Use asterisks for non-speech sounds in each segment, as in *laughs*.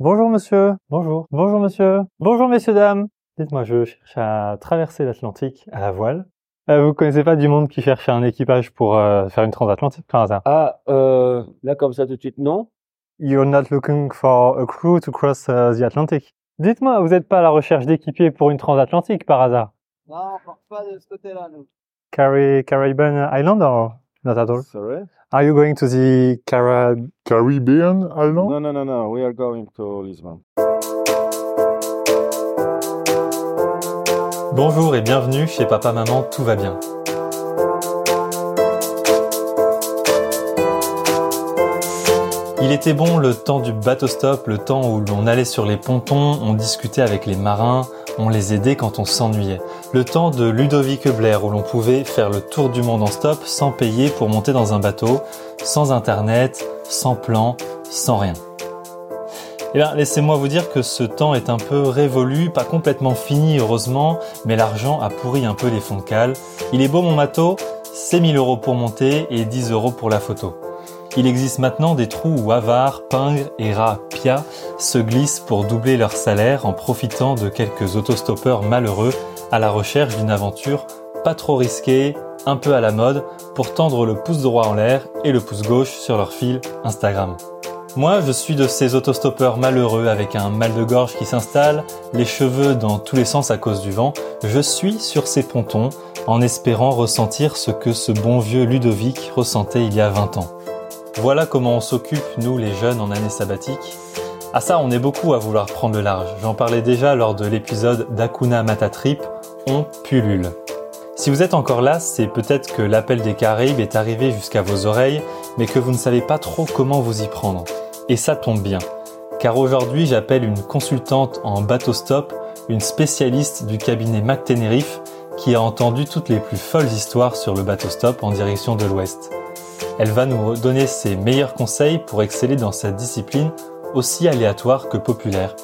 Bonjour monsieur. Bonjour. Bonjour monsieur. Bonjour messieurs dames. Dites-moi, je cherche à traverser l'Atlantique à la voile. Euh, vous connaissez pas du monde qui cherche un équipage pour euh, faire une transatlantique? Par hasard Ah, euh, là comme ça tout de suite, non You're not looking for a crew to cross uh, the Atlantic. Dites-moi, vous n'êtes pas à la recherche d'équipiers pour une transatlantique par hasard? Non, on part pas de ce côté-là, nous. Carri Caribbean Island or? Not at all Sorry? Are you going to the Cara Caribbean Island No, no, no, no. We are going to Lisbon. Bonjour et bienvenue chez Papa Maman Tout va bien. Il était bon le temps du bateau stop, le temps où l'on allait sur les pontons, on discutait avec les marins, on les aidait quand on s'ennuyait. Le temps de Ludovic Blair où l'on pouvait faire le tour du monde en stop sans payer pour monter dans un bateau, sans internet, sans plan, sans rien. Eh bien, laissez-moi vous dire que ce temps est un peu révolu, pas complètement fini heureusement, mais l'argent a pourri un peu les fonds de cale. Il est beau mon bateau, c'est 1000 euros pour monter et 10 euros pour la photo. Il existe maintenant des trous où Avar, Pingres et Pia se glissent pour doubler leur salaire en profitant de quelques autostoppeurs malheureux à la recherche d'une aventure pas trop risquée, un peu à la mode, pour tendre le pouce droit en l'air et le pouce gauche sur leur fil Instagram. Moi, je suis de ces autostoppeurs malheureux avec un mal de gorge qui s'installe, les cheveux dans tous les sens à cause du vent. Je suis sur ces pontons en espérant ressentir ce que ce bon vieux Ludovic ressentait il y a 20 ans. Voilà comment on s'occupe, nous les jeunes, en année sabbatique. À ça, on est beaucoup à vouloir prendre le large. J'en parlais déjà lors de l'épisode d'Akuna Matatrip, on pullule. Si vous êtes encore là, c'est peut-être que l'appel des Caraïbes est arrivé jusqu'à vos oreilles, mais que vous ne savez pas trop comment vous y prendre. Et ça tombe bien, car aujourd'hui j'appelle une consultante en bateau stop, une spécialiste du cabinet Mac Tenerife, qui a entendu toutes les plus folles histoires sur le bateau stop en direction de l'ouest. Elle va nous donner ses meilleurs conseils pour exceller dans cette discipline aussi aléatoire que populaire.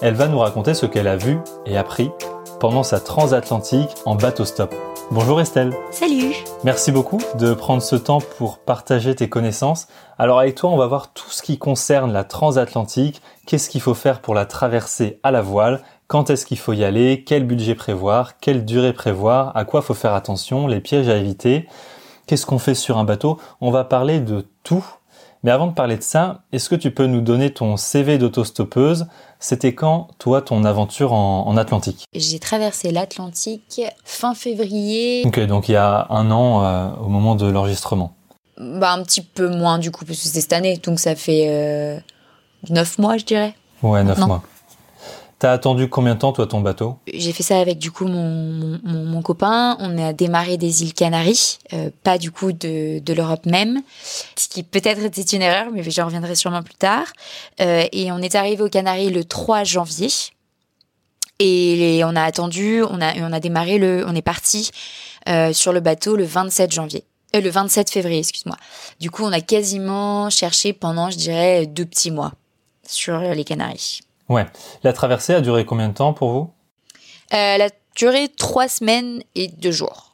Elle va nous raconter ce qu'elle a vu et appris pendant sa transatlantique en bateau stop. Bonjour Estelle. Salut. Merci beaucoup de prendre ce temps pour partager tes connaissances. Alors avec toi, on va voir tout ce qui concerne la transatlantique, qu'est-ce qu'il faut faire pour la traverser à la voile, quand est-ce qu'il faut y aller, quel budget prévoir, quelle durée prévoir, à quoi faut faire attention, les pièges à éviter? Qu'est-ce qu'on fait sur un bateau? On va parler de tout. Mais avant de parler de ça, est-ce que tu peux nous donner ton CV d'autostoppeuse? C'était quand, toi, ton aventure en, Atlantique? J'ai traversé l'Atlantique fin février. Ok, donc il y a un an euh, au moment de l'enregistrement. Bah un petit peu moins du coup, parce que c'était cette année, donc ça fait euh, neuf mois, je dirais. Ouais, neuf mois. T'as attendu combien de temps, toi, ton bateau? J'ai fait ça avec, du coup, mon, mon, copain. On a démarré des îles Canaries, euh, pas du coup de, de l'Europe même, ce qui peut-être était une erreur, mais j'en reviendrai sûrement plus tard. Euh, et on est arrivé aux Canaries le 3 janvier. Et on a attendu, on a, on a démarré le, on est parti euh, sur le bateau le 27 janvier. Le 27 février, excuse-moi. Du coup, on a quasiment cherché pendant, je dirais, deux petits mois sur les Canaries. Ouais. La traversée a duré combien de temps pour vous? Euh, Elle a duré trois semaines et deux jours.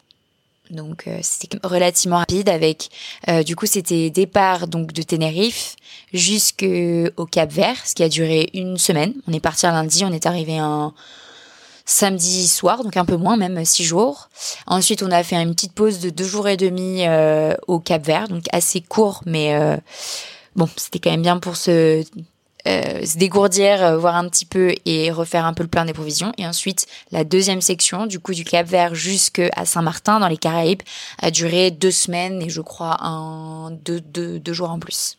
Donc euh, c'était relativement rapide avec euh, du coup c'était départ donc de Tenerife jusqu'au Cap Vert, ce qui a duré une semaine. On est parti un lundi, on est arrivé un samedi soir, donc un peu moins, même six jours. Ensuite, on a fait une petite pause de deux jours et demi au Cap Vert, donc assez court, mais bon, c'était quand même bien pour se euh, se dégourdir, euh, voir un petit peu et refaire un peu le plein des provisions. Et ensuite, la deuxième section, du coup, du Cap Vert jusqu'à Saint-Martin, dans les Caraïbes, a duré deux semaines et je crois un, deux, deux, deux jours en plus.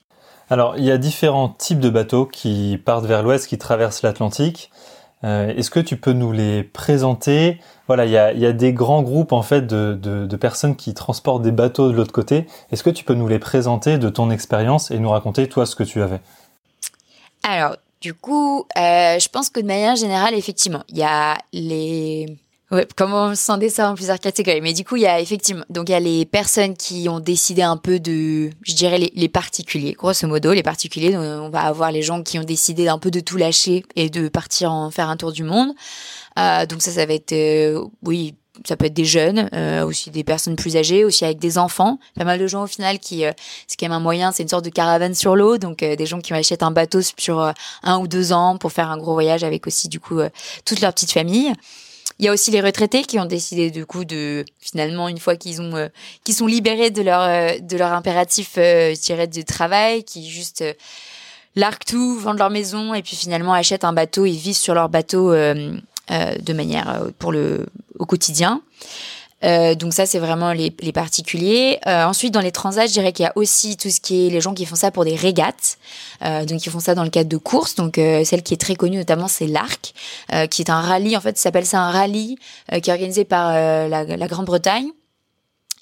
Alors, il y a différents types de bateaux qui partent vers l'ouest, qui traversent l'Atlantique. Euh, Est-ce que tu peux nous les présenter? Voilà, il y a, y a, des grands groupes en fait de, de, de personnes qui transportent des bateaux de l'autre côté. Est-ce que tu peux nous les présenter de ton expérience et nous raconter toi ce que tu avais? Alors, du coup, euh, je pense que de manière générale, effectivement, il y a les... Ouais, comment scinder ça en plusieurs catégories Mais du coup, il y a effectivement, donc il y a les personnes qui ont décidé un peu de, je dirais les, les particuliers, grosso modo, les particuliers. on va avoir les gens qui ont décidé un peu de tout lâcher et de partir en faire un tour du monde. Euh, donc ça, ça va être, euh, oui, ça peut être des jeunes, euh, aussi des personnes plus âgées, aussi avec des enfants. Pas mal de gens au final qui, euh, c'est quand même un moyen, c'est une sorte de caravane sur l'eau, donc euh, des gens qui achètent un bateau sur euh, un ou deux ans pour faire un gros voyage avec aussi du coup toute leur petite famille. Il y a aussi les retraités qui ont décidé du coup de finalement une fois qu'ils ont qui sont libérés de leur de leur impératif, je dirais, de travail, qui juste larguent tout, vendent leur maison et puis finalement achètent un bateau et vivent sur leur bateau euh, euh, de manière euh, pour le au quotidien. Euh, donc ça, c'est vraiment les, les particuliers. Euh, ensuite, dans les transats, je dirais qu'il y a aussi tout ce qui est les gens qui font ça pour des régates. Euh, donc ils font ça dans le cadre de courses. Donc celle qui est très connue notamment, c'est l'Arc, qui est un rallye. En fait, ça s'appelle ça un rallye qui est organisé par la, la Grande-Bretagne.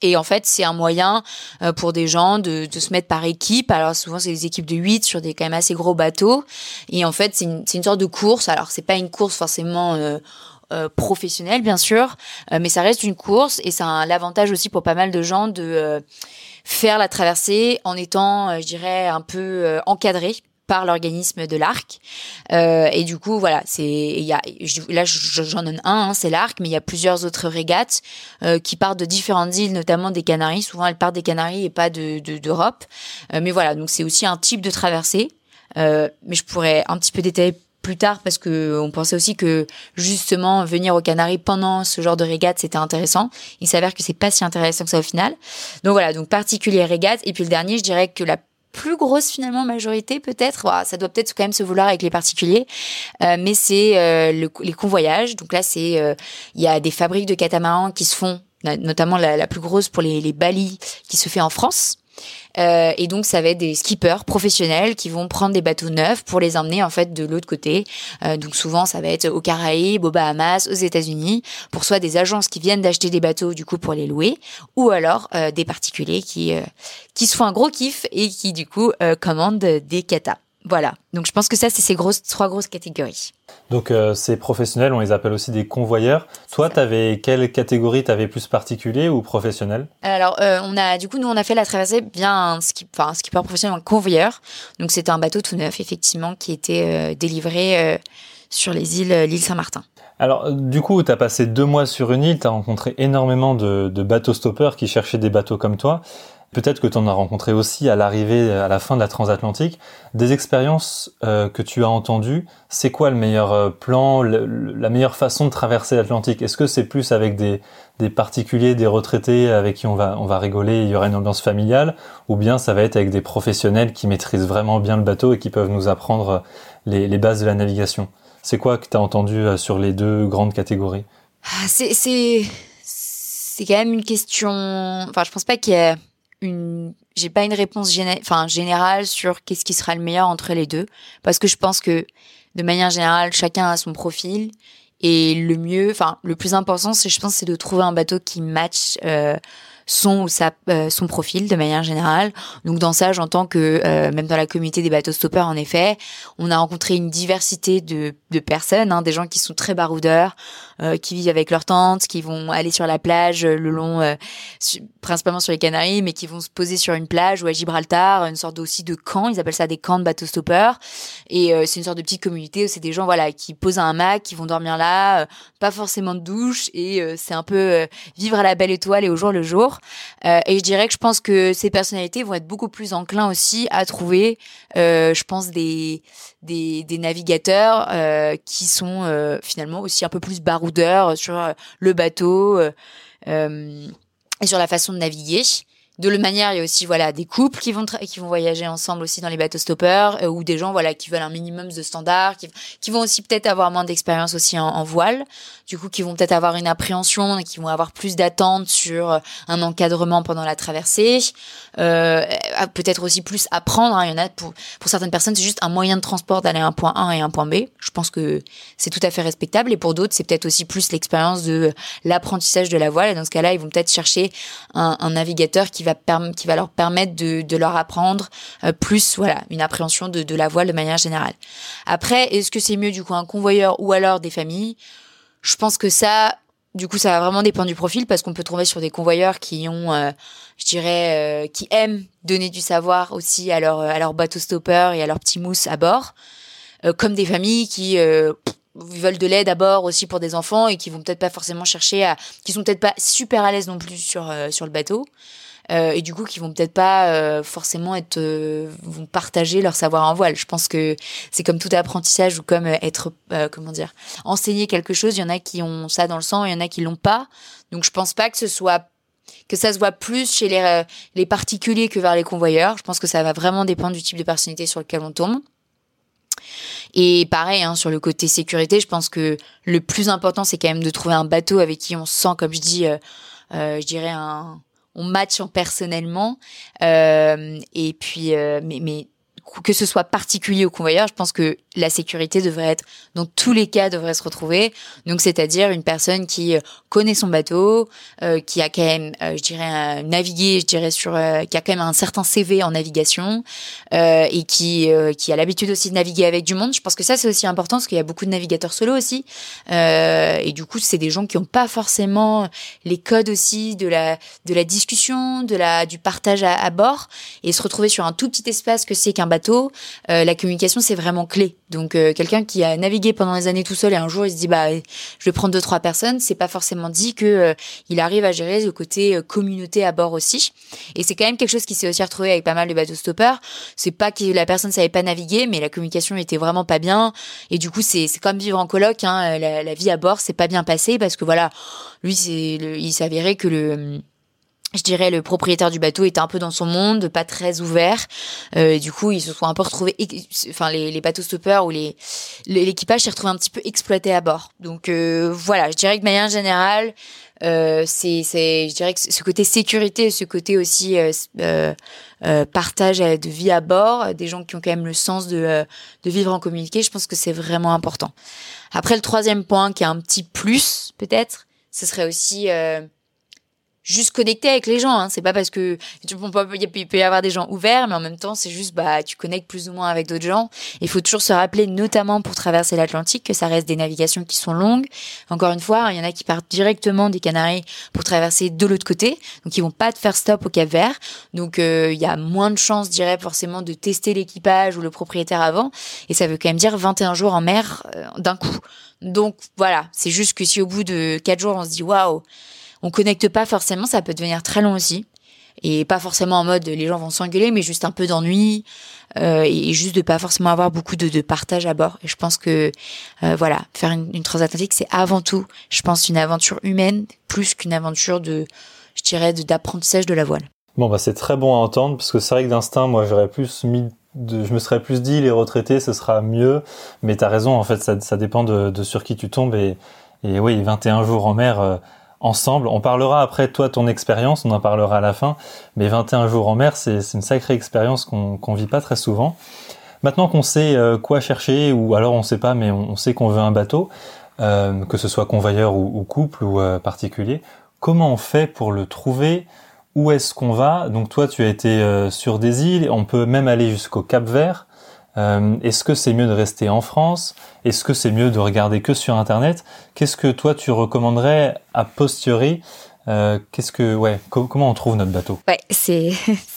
Et en fait, c'est un moyen euh, pour des gens de, de, se mettre par équipe. Alors souvent, c'est des équipes de 8 sur des quand même assez gros bateaux. Et en fait, c'est une, une, sorte de course. Alors, c'est pas une course forcément euh, euh, professionnelle, bien sûr, euh, mais ça reste une course. Et ça a l'avantage aussi pour pas mal de gens de euh, faire la traversée en étant, je dirais, un peu encadré par l'organisme de l'Arc. Euh, et du coup, voilà, c'est il y a là j'en donne un, hein, c'est l'Arc, mais il y a plusieurs autres régates euh, qui partent de différentes îles, notamment des Canaries. Souvent, elles partent des Canaries et pas de d'Europe. De, euh, mais voilà, donc c'est aussi un type de traversée. Euh, mais je pourrais un petit peu détailler plus tard parce que on pensait aussi que justement venir aux Canaries pendant ce genre de régate c'était intéressant. Il s'avère que c'est pas si intéressant que ça au final. Donc voilà, donc particulier régate et puis le dernier, je dirais que la plus grosse finalement majorité peut-être. ça doit peut-être quand même se vouloir avec les particuliers, euh, mais c'est euh, le, les convoyages. Donc là, c'est euh, il y a des fabriques de catamarans qui se font, notamment la, plus grosse pour les, les balis, qui se fait en France. Euh, et donc, ça va être des skippers professionnels qui vont prendre des bateaux neufs pour les emmener en fait de l'autre côté. Euh, donc, souvent, ça va être aux Caraïbes, aux Bahamas, aux États-Unis, pour soit des agences qui viennent d'acheter des bateaux du coup pour les louer, ou alors euh, des particuliers qui qui se font un gros kiff et qui du coup commandent des katas. Voilà. Donc je pense que ça, c'est ces grosses, trois grosses catégories. Donc euh, ces professionnels, on les appelle aussi des convoyeurs. Toi, tu avais quelle catégorie T'avais plus particulier ou professionnel Alors, euh, on a du coup, nous, on a fait la traversée bien un, skip, enfin, un skipper professionnel, un convoyeur. Donc c'était un bateau tout neuf, effectivement, qui était euh, délivré sur les îles, l'île Saint-Martin. Alors, du coup, tu as passé deux mois sur une île, tu as rencontré énormément de, de bateaux stoppeurs qui cherchaient des bateaux comme toi. Peut-être que tu en as rencontré aussi à l'arrivée, à la fin de la transatlantique. Des expériences euh, que tu as entendues, c'est quoi le meilleur euh, plan, la meilleure façon de traverser l'Atlantique? Est-ce que c'est plus avec des, des, particuliers, des retraités avec qui on va, on va rigoler, il y aura une ambiance familiale, ou bien ça va être avec des professionnels qui maîtrisent vraiment bien le bateau et qui peuvent nous apprendre les, les bases de la navigation? C'est quoi que tu as entendu euh, sur les deux grandes catégories? Ah, C'est quand même une question. Enfin, je pense pas qu'il y ait une j'ai pas une réponse géné... enfin générale sur qu'est-ce qui sera le meilleur entre les deux parce que je pense que de manière générale chacun a son profil et le mieux enfin le plus important c'est je pense c'est de trouver un bateau qui match euh, son sa, euh, son profil de manière générale. Donc dans ça, j'entends que euh, même dans la communauté des bateaux stoppeurs, en effet, on a rencontré une diversité de, de personnes, hein, des gens qui sont très baroudeurs, euh, qui vivent avec leur tante, qui vont aller sur la plage le long, euh, principalement sur les Canaries, mais qui vont se poser sur une plage ou à Gibraltar, une sorte aussi de camp, ils appellent ça des camps de bateaux stoppeurs. Et euh, c'est une sorte de petite communauté où c'est des gens voilà qui posent un hamac, qui vont dormir là, pas forcément de douche, et c'est un peu vivre à la belle étoile et au jour le jour. Euh, et je dirais que je pense que ces personnalités vont être beaucoup plus enclins aussi à trouver, euh, je pense, des, des, navigateurs euh, qui sont finalement aussi un peu plus baroudeurs sur le bateau et sur la façon de naviguer de la manière, il y a aussi voilà des couples qui vont qui vont voyager ensemble aussi dans les bateaux stoppeurs euh, ou des gens voilà qui veulent un minimum de standards, qui, qui vont aussi peut-être avoir moins d'expérience aussi en, voile, du coup qui vont peut-être avoir une appréhension, qui vont avoir plus d'attentes sur euh, un encadrement pendant la traversée, euh, peut-être aussi plus apprendre. Hein. Il y en a pour pour certaines personnes c'est juste un moyen de transport d'aller à un point A et un point B. Je pense que c'est tout à fait respectable et pour d'autres c'est peut-être aussi plus l'expérience de l'apprentissage de la voile et dans ce cas-là ils vont peut-être chercher un, un navigateur qui va qui va leur permettre de, leur apprendre euh, plus voilà une appréhension de, la voile de manière générale. Après, est-ce que c'est mieux du coup un convoyeur ou alors des familles? Je pense que ça du coup, ça va vraiment dépendre du profil parce qu'on peut trouver sur des convoyeurs qui ont, euh, je dirais, euh, qui aiment donner du savoir aussi à leur à leur bateau stopper et à leur petit mousse à bord, comme des familles qui veulent de l'aide d'abord aussi pour des enfants et qui vont peut-être pas forcément chercher à, qui sont peut-être pas super à l'aise non plus sur sur le bateau. Euh, et du coup qui vont peut-être pas euh, forcément être euh, vont partager leur savoir en voile. Je pense que c'est comme tout apprentissage ou comme être comment dire enseigner quelque chose. Il y en a qui ont ça dans le sang, il y en a qui l'ont pas. Donc je pense pas que ce soit que ça se voit plus chez les, les particuliers que vers les convoyeurs. Je pense que ça va vraiment dépendre du type de personnalité sur lequel on tombe. Et pareil, hein, sur le côté sécurité, je pense que le plus important, c'est quand même de trouver un bateau avec qui on se sent, comme je dis, euh, je dirais un, on match en personnellement. Euh, et puis, euh, mais, mais que ce soit particulier ou convoyeur, je pense que la sécurité devrait être, dans tous les cas, devrait se retrouver. Donc, c'est-à-dire une personne qui euh, connaît son bateau, euh, qui a quand même, euh, je dirais, navigué, je dirais sur, qui a quand même un certain CV en navigation et qui qui a l'habitude aussi de naviguer avec du monde. Je pense que ça c'est aussi important parce qu'il y a beaucoup de navigateurs solo aussi. et du coup, c'est des gens qui n'ont pas forcément les codes aussi de la de la discussion, de la du partage à, à bord et se retrouver sur un tout petit espace que c'est qu'un bateau. La communication c'est vraiment clé. Donc euh, quelqu'un qui a navigué pendant des années tout seul et un jour il se dit bah je vais prendre deux trois personnes, c'est pas forcément dit que euh, il arrive à gérer le côté euh, communauté à bord aussi. Et c'est quand même quelque chose qui s'est aussi retrouvé avec pas mal de bateaux stoppeurs. C'est pas que la personne savait pas naviguer, mais la communication était vraiment pas bien. Et du coup c'est c'est comme vivre en coloc. Hein, la, la, vie à bord c'est pas bien passé parce que voilà lui c'est il s'avérait que le je dirais le propriétaire du bateau était un peu dans son monde, pas très ouvert. Euh, du coup, ils se sont un peu retrouvés, enfin les, les bateaux stoppeurs ou les l'équipage s'est retrouvé un petit peu exploité à bord. Donc euh, voilà, je dirais que de manière générale, euh, c'est c'est je dirais que ce côté sécurité, ce côté aussi euh, euh, euh partage de vie à bord, des gens qui ont quand même le sens de de vivre en communiqué, je pense que c'est vraiment important. Après le troisième point qui est un petit plus peut-être, ce serait aussi juste connecter avec les gens. Hein. C'est pas parce que tu il peut y avoir des gens ouverts, mais en même temps, c'est juste bah tu connectes plus ou moins avec d'autres gens. Il faut toujours se rappeler, notamment pour traverser l'Atlantique, que ça reste des navigations qui sont longues. Encore une fois, il y en a qui partent directement des Canaries pour traverser de l'autre côté, donc ils vont pas te faire stop au Cap Vert. Donc euh, il y a moins de chances, je dirais, forcément de tester l'équipage ou le propriétaire avant. Et ça veut quand même dire 21 jours en mer euh, d'un coup. Donc voilà, c'est juste que si au bout de 4 jours on se dit waouh on connecte pas forcément, ça peut devenir très long aussi. Et pas forcément en mode les gens vont s'engueuler, mais juste un peu d'ennui euh, et juste de pas forcément avoir beaucoup de, de partage à bord. Et je pense que euh, voilà, faire une, transatlantique, c'est avant tout, je pense, une aventure humaine plus qu'une aventure de, je dirais, d'apprentissage de la voile. Bon bah c'est très bon à entendre parce que c'est vrai que d'instinct, moi j'aurais plus mis de, je me serais plus dit les retraités ce sera mieux, mais t'as raison en fait ça, dépend de, de, sur qui tu tombes et, et oui 21 jours en mer. Ensemble. On parlera après toi ton expérience, on en parlera à la fin. Mais 21 jours en mer, c'est une sacrée expérience qu'on qu'on vit pas très souvent. Maintenant qu'on sait euh, quoi chercher, ou alors on sait pas, mais on, sait qu'on veut un bateau, euh, que ce soit convoyeur ou, couple ou euh, particulier, comment on fait pour le trouver? Où est-ce qu'on va? Donc toi, tu as été sur des îles, on peut même aller jusqu'au Cap Vert. Euh, est-ce que c'est mieux de rester en France? Est-ce que c'est mieux de regarder que sur Internet? Qu'est-ce que toi tu recommanderais a posteriori? Euh, qu'est-ce que ouais comment on trouve notre bateau? Ouais, *laughs* c'est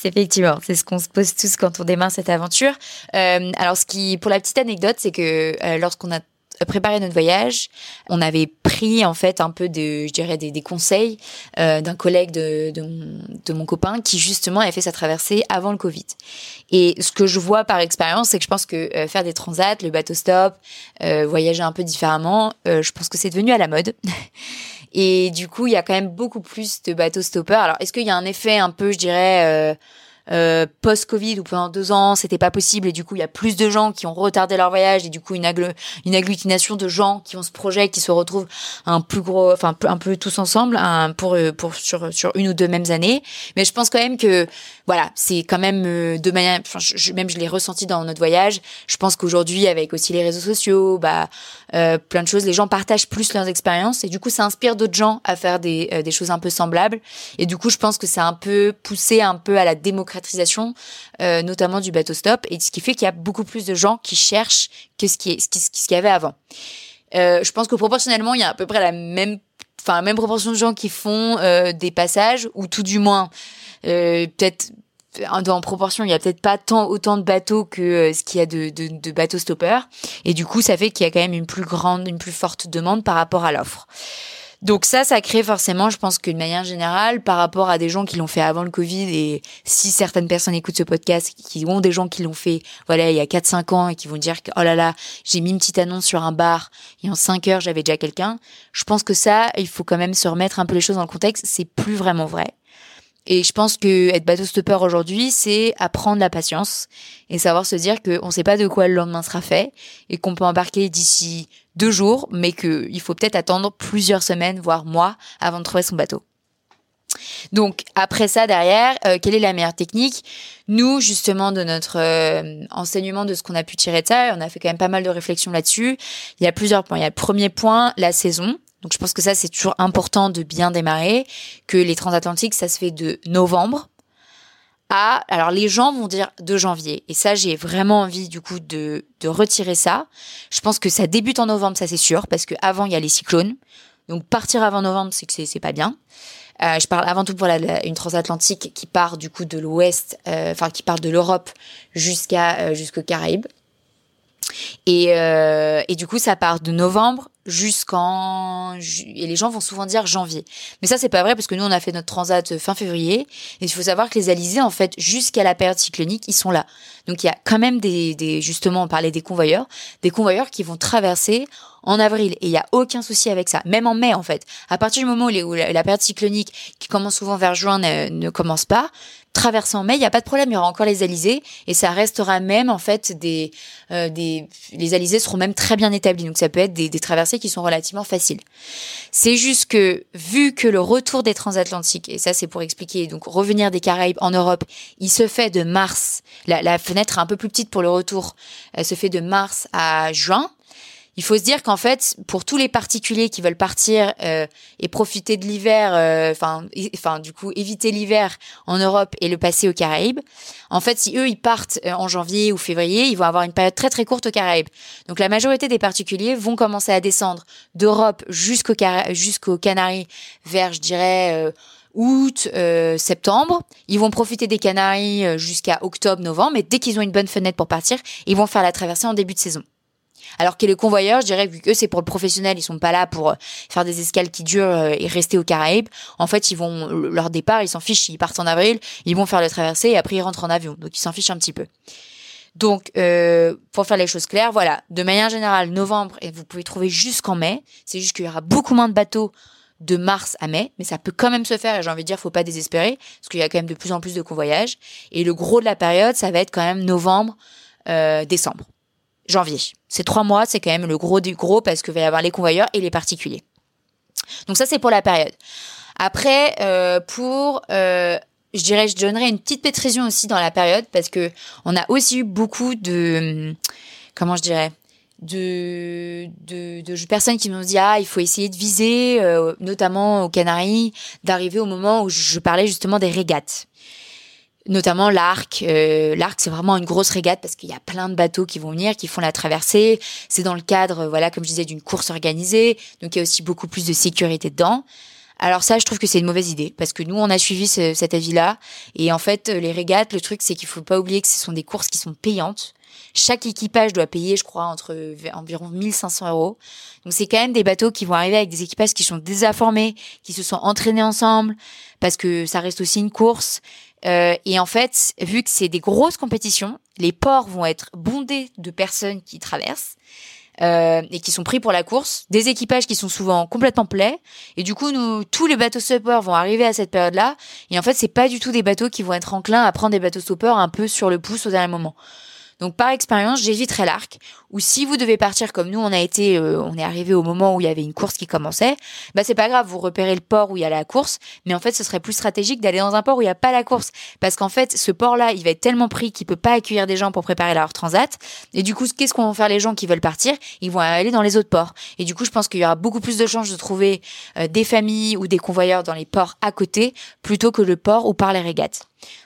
effectivement c'est ce qu'on se pose tous quand on démarre cette aventure. Euh, alors ce qui pour la petite anecdote c'est que lorsqu'on a préparer notre voyage, on avait pris en fait un peu de, je dirais des, des conseils euh, d'un collègue de, de, de, mon copain qui justement avait fait sa traversée avant le Covid. Et ce que je vois par expérience, c'est que je pense que euh, faire des transats, le bateau stop, euh, voyager un peu différemment, euh, je pense que c'est devenu à la mode. *laughs* Et du coup, il y a quand même beaucoup plus de bateaux stoppeurs. Alors, est-ce qu'il y a un effet un peu, je dirais euh, post-Covid où pendant deux ans c'était pas possible et du coup il y a plus de gens qui ont retardé leur voyage et du coup une, agglutination de gens qui ont ce projet qui se retrouvent un plus gros, enfin un peu tous ensemble un, pour euh, pour sur sur une ou deux mêmes années. Mais je pense quand même que voilà c'est quand même euh, de manière, enfin je, même je l'ai ressenti dans notre voyage. Je pense qu'aujourd'hui avec aussi les réseaux sociaux, bah euh, plein de choses, les gens partagent plus leurs expériences et du coup ça inspire d'autres gens à faire des des choses un peu semblables et du coup je pense que c'est un peu poussé un peu à la démocratie euh, notamment du bateau stop, et ce qui fait qu'il y a beaucoup plus de gens qui cherchent que ce qui est, ce qu'il y avait avant. Euh, je pense que proportionnellement, il y a à peu près la même, enfin, même proportion de gens qui font euh, des passages, ou tout du moins, peut-être en proportion, il y a peut-être pas tant autant de bateaux que ce qu'il y a de, de, de bateaux stoppeurs. Et du coup, ça fait qu'il y a quand même une plus grande, une plus forte demande par rapport à l'offre. Donc ça, ça crée forcément, je pense qu'une manière générale, par rapport à des gens qui l'ont fait avant le Covid, et si certaines personnes écoutent ce podcast, qui ont des gens qui l'ont fait, voilà, il y a 4-5 ans, et qui vont dire que, oh là là, j'ai mis une petite annonce sur un bar, et en 5 heures, j'avais déjà quelqu'un, je pense que ça, il faut quand même se remettre un peu les choses dans le contexte, c'est plus vraiment vrai. Et je pense que être bateau stopper aujourd'hui, c'est apprendre la patience et savoir se dire qu'on ne sait pas de quoi le lendemain sera fait et qu'on peut embarquer d'ici deux jours, mais qu'il faut peut-être attendre plusieurs semaines, voire mois, avant de trouver son bateau. Donc après ça derrière, euh, quelle est la meilleure technique? Nous justement de notre euh, enseignement de ce qu'on a pu tirer de ça, on a fait quand même pas mal de réflexions là-dessus. Il y a plusieurs points. Il y a le premier point, la saison. Donc je pense que ça c'est toujours important de bien démarrer, que les transatlantiques ça se fait de novembre à alors les gens vont dire de janvier et ça j'ai vraiment envie du coup de de retirer ça. Je pense que ça débute en novembre ça c'est sûr parce que avant il y a les cyclones. Donc partir avant novembre c'est que c'est c'est pas bien. Euh, je parle avant tout pour la, une transatlantique qui part du coup de l'ouest, euh, enfin qui part de l'Europe jusqu'à euh, jusqu'aux Caraïbes. Et, euh, et du coup, ça part de novembre jusqu'en et les gens vont souvent dire janvier. Mais ça c'est pas vrai parce que nous on a fait notre transat fin février et il faut savoir que les alizés en fait jusqu'à la période cyclonique, ils sont là. Donc il y a quand même des, des justement on parlait des convoyeurs, des convoyeurs qui vont traverser en avril et il y a aucun souci avec ça, même en mai en fait. À partir du moment où, la, période cyclonique qui commence souvent vers juin ne commence pas, traverser en mai, il n'y a pas de problème, il y aura encore les alizés et ça restera même en fait des euh, des les alizés seront même très bien établis. Donc ça peut être des, des traversées qui sont relativement faciles. C'est juste que vu que le retour des transatlantiques et ça c'est pour expliquer donc revenir des Caraïbes en Europe, il se fait de mars, la, la fenêtre un peu plus petite pour le retour, elle se fait de mars à juin il faut se dire qu'en fait, pour tous les particuliers qui veulent partir euh, et profiter de l'hiver, euh, enfin, enfin, du coup, éviter l'hiver en Europe et le passer aux Caraïbes, en fait, si eux ils partent euh, en janvier ou février, ils vont avoir une période très très courte aux Caraïbes. Donc la majorité des particuliers vont commencer à descendre d'Europe jusqu'aux Canaries vers, je dirais août, septembre. Ils vont profiter des Canaries jusqu'à octobre, novembre, mais dès qu'ils ont une bonne fenêtre pour partir, ils vont faire la traversée en début de saison. Alors que les convoyeurs, je dirais, vu que c'est pour le professionnel, ils sont pas là pour euh, faire des escales qui durent euh, et rester aux Caraïbes. En fait, ils vont leur départ, ils s'en fichent. Ils partent en avril, ils vont faire le traversée et après ils rentrent en avion. Donc ils s'en fichent un petit peu. Donc, euh, pour faire les choses claires, voilà, de manière générale, novembre, et vous pouvez trouver jusqu'en mai. C'est juste qu'il y aura beaucoup moins de bateaux de mars à mai, mais ça peut quand même se faire. Et j'ai envie de dire, faut pas désespérer, parce qu'il y a quand même de plus en plus de convoyages. Et le gros de la période, ça va être quand même novembre, euh, décembre janvier. Ces trois mois, c'est quand même le gros du gros parce que va y avoir les convoyeurs et les particuliers. Donc ça, c'est pour la période. Après, euh, pour, euh, je dirais, je donnerais une petite précision aussi dans la période parce que on a aussi eu beaucoup de, comment je dirais, de, de, de personnes qui nous dit ah il faut essayer de viser, euh, notamment aux Canaries, d'arriver au moment où je parlais justement des régates notamment l'arc. Euh, l'arc, c'est vraiment une grosse régate parce qu'il y a plein de bateaux qui vont venir, qui font la traversée. C'est dans le cadre, voilà, comme je disais, d'une course organisée. Donc il y a aussi beaucoup plus de sécurité dedans. Alors ça, je trouve que c'est une mauvaise idée parce que nous, on a suivi cet avis-là. Et en fait, les régates, le truc, c'est qu'il faut pas oublier que ce sont des courses qui sont payantes. Chaque équipage doit payer, je crois, entre environ 1500 euros. Donc c'est quand même des bateaux qui vont arriver avec des équipages qui sont désinformés, qui se sont entraînés ensemble, parce que ça reste aussi une course. Euh, et en fait, vu que c'est des grosses compétitions, les ports vont être bondés de personnes qui traversent. Euh, et qui sont pris pour la course, des équipages qui sont souvent complètement plaies, et du coup nous tous les bateaux stoppers vont arriver à cette période-là, et en fait c'est pas du tout des bateaux qui vont être enclins à prendre des bateaux stoppers un peu sur le pouce au dernier moment. Donc par expérience, j'éviterai l'arc. Ou si vous devez partir comme nous, on a été, euh, on est arrivé au moment où il y avait une course qui commençait, bah c'est pas grave, vous repérez le port où il y a la course, mais en fait ce serait plus stratégique d'aller dans un port où il n'y a pas la course, parce qu'en fait ce port-là, il va être tellement pris qu'il peut pas accueillir des gens pour préparer leur transat, et du coup qu'est-ce qu'on va faire les gens qui veulent partir? Ils vont aller dans les autres ports. Et du coup je pense qu'il y aura beaucoup plus de chances de trouver euh, des familles ou des convoyeurs dans les ports à côté plutôt que le port ou par les régates.